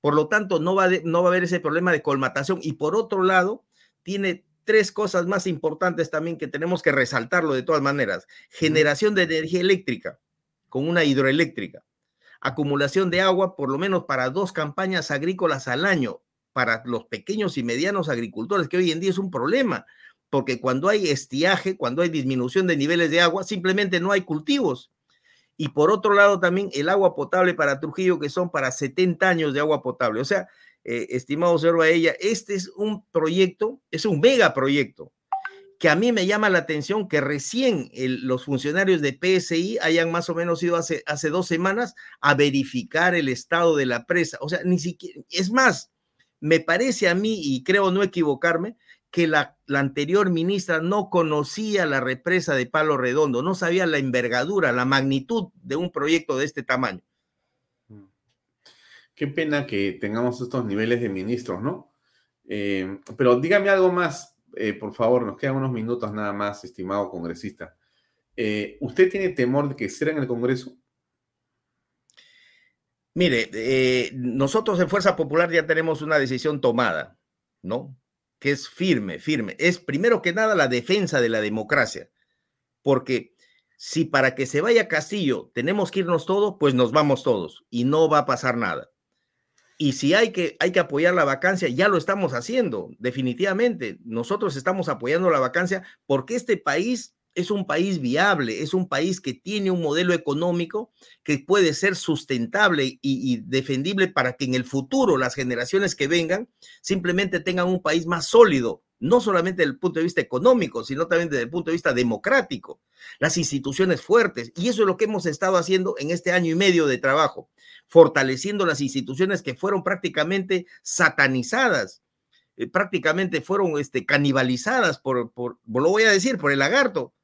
Por lo tanto, no va, no va a haber ese problema de colmatación. Y por otro lado, tiene tres cosas más importantes también que tenemos que resaltarlo de todas maneras. Generación de energía eléctrica con una hidroeléctrica. Acumulación de agua por lo menos para dos campañas agrícolas al año para los pequeños y medianos agricultores, que hoy en día es un problema, porque cuando hay estiaje, cuando hay disminución de niveles de agua, simplemente no hay cultivos. Y por otro lado también el agua potable para Trujillo, que son para 70 años de agua potable. O sea, eh, estimado señor ella este es un proyecto, es un megaproyecto, que a mí me llama la atención que recién los funcionarios de PSI hayan más o menos ido hace, hace dos semanas a verificar el estado de la presa. O sea, ni siquiera, es más, me parece a mí, y creo no equivocarme, que la, la, anterior ministra no conocía la represa de Palo Redondo, no sabía la envergadura, la magnitud de un proyecto de este tamaño. Qué pena que tengamos estos niveles de ministros, ¿no? Eh, pero dígame algo más, eh, por favor, nos quedan unos minutos nada más, estimado congresista. Eh, ¿Usted tiene temor de que sea en el Congreso? Mire, nosotros en Fuerza Popular ya tenemos una decisión tomada, ¿no? Que es firme, firme. Es primero que nada la defensa de la democracia, porque si para que se vaya Castillo tenemos que irnos todos, pues nos vamos todos y no va a pasar nada. Y si hay que, hay que apoyar la vacancia, ya lo estamos haciendo, definitivamente. Nosotros estamos apoyando la vacancia porque este país es un país viable, es un país que tiene un modelo económico que puede ser sustentable y, defendible para que en el futuro las generaciones que vengan simplemente tengan un país más sólido, no solamente desde el punto de vista económico, sino también desde el punto de vista democrático, las instituciones fuertes. Y eso es lo que hemos estado haciendo en este año y medio de trabajo fortaleciendo las instituciones que fueron prácticamente satanizadas, eh, prácticamente fueron este, canibalizadas por, por, lo voy a decir, por el lagarto.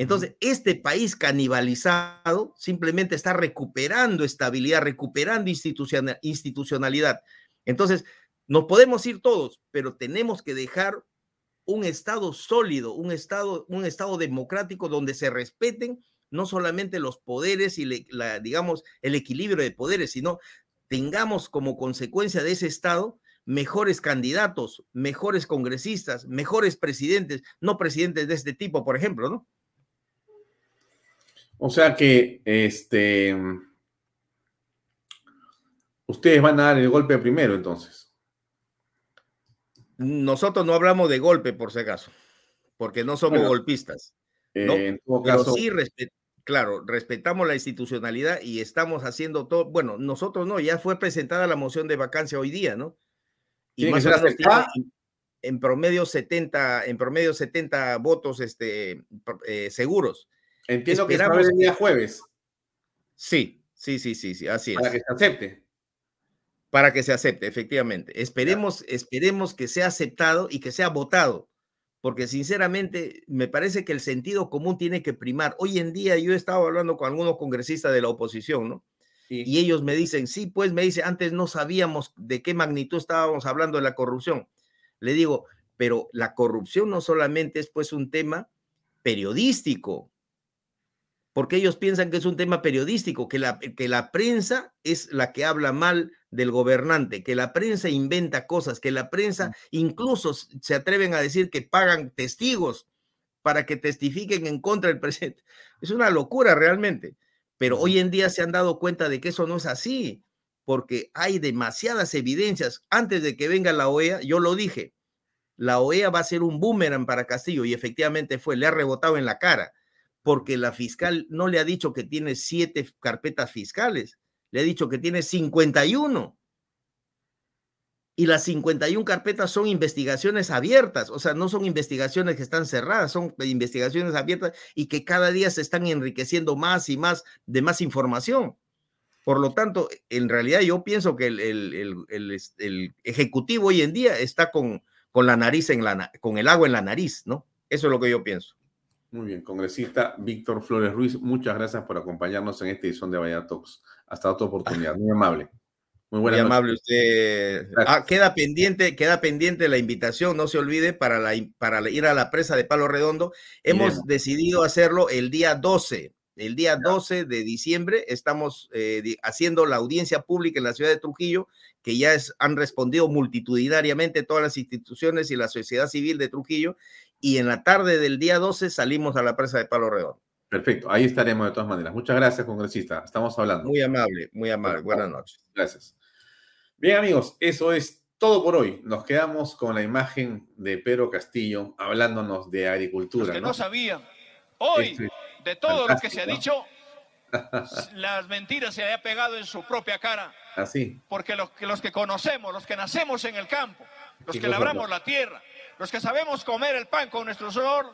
Entonces, este país canibalizado simplemente está recuperando estabilidad, recuperando institucionalidad. Entonces, nos podemos ir todos, pero tenemos que dejar un Estado sólido, un Estado, un Estado democrático donde se respeten no solamente los poderes y, la, digamos, el equilibrio de poderes, sino tengamos como consecuencia de ese Estado mejores candidatos, mejores congresistas, mejores presidentes, no presidentes de este tipo, por ejemplo, ¿no? O sea que este ustedes van a dar el golpe primero, entonces. Nosotros no hablamos de golpe, por si acaso, porque no somos golpistas. ¿no? Eh, en todo caso, Pero sí claro, respetamos la institucionalidad y estamos haciendo todo. Bueno, nosotros no, ya fue presentada la moción de vacancia hoy día, ¿no? Y más o menos en, promedio 70, en promedio 70 votos este, eh, seguros. Entiendo que será el día jueves. Sí, sí, sí, sí, sí, así es. Para que se acepte. Para que se acepte, efectivamente. Esperemos, esperemos que sea aceptado y que sea votado porque sinceramente me parece que el sentido común tiene que primar. Hoy en día yo he estado hablando con algunos congresistas de la oposición, ¿no? Y ellos me dicen, sí, pues me dice, antes no sabíamos de qué magnitud estábamos hablando de la corrupción. Le digo, pero la corrupción no solamente es pues un tema periodístico, porque ellos piensan que es un tema periodístico, que la, que la prensa es la que habla mal del gobernante, que la prensa inventa cosas, que la prensa incluso se atreven a decir que pagan testigos para que testifiquen en contra del presidente. [LAUGHS] Es una locura realmente, pero hoy en día se han dado cuenta de que eso no es así, porque hay demasiadas evidencias. Antes de que venga la OEA, yo lo dije, la OEA va a ser un boomerang para Castillo y efectivamente fue, le ha rebotado en la cara porque la fiscal no le ha dicho que tiene siete carpetas fiscales, le ha dicho que tiene 51. Y las 51 carpetas son investigaciones abiertas, o sea, no son investigaciones que están cerradas, son investigaciones abiertas y que cada día se están enriqueciendo más y más de más información. Por lo tanto, en realidad yo pienso que el, Ejecutivo hoy en día está con, con la nariz en la, con el agua en la nariz, ¿no? Eso es lo que yo pienso. Muy bien, congresista Víctor Flores Ruiz, muchas gracias por acompañarnos en esta edición de Vaya Talks. Hasta otra oportunidad, muy amable. Muy, Muy amable usted. Ah, queda pendiente, queda pendiente la invitación, no se olvide, para, la, para ir a la presa de Palo Redondo. Hemos decidido hacerlo el día 12. El día 12 de diciembre estamos eh, haciendo la audiencia pública en la ciudad de Trujillo, que ya es, han respondido multitudinariamente todas las instituciones y la sociedad civil de Trujillo. Y en la tarde del día 12 salimos a la presa de Palo Redondo. Perfecto, ahí estaremos de todas maneras. Muchas gracias, congresista. Estamos hablando. Muy amable, muy amable. Buenas noches. Gracias. Bien, amigos, eso es todo por hoy. Nos quedamos con la imagen de Pedro Castillo hablándonos de agricultura. Los que no, sabían. Hoy, de todo lo que se ha dicho, [LAUGHS] las mentiras se haya pegado en su propia cara. Así. Porque los, los que conocemos, los que nacemos en el campo, los que labramos la tierra, los que sabemos comer el pan con nuestro sudor,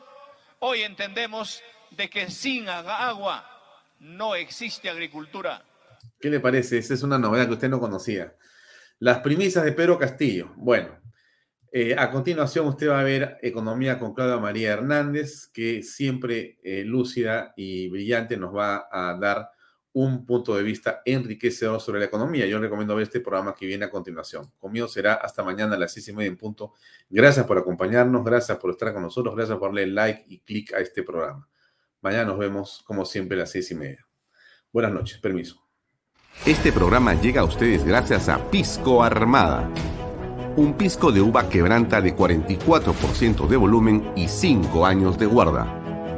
hoy entendemos de que sin agua no existe agricultura. ¿Qué le parece? Esa es una novedad que usted no conocía. Las primicias de Pedro Castillo. Bueno, eh, a continuación usted va a ver Economía con Claudia María Hernández, que siempre eh, lúcida y brillante nos va a dar un punto de vista enriquecedor sobre la economía. Yo recomiendo ver este programa que viene a continuación. Conmigo será hasta mañana a las seis y media en punto. Gracias por acompañarnos, gracias por estar con nosotros, gracias por darle like y clic a este programa. Mañana nos vemos, como siempre, a las seis y media. Buenas noches, permiso. Este programa llega a ustedes gracias a Pisco Armada. Un pisco de uva quebranta de 44% de volumen y 5 años de guarda.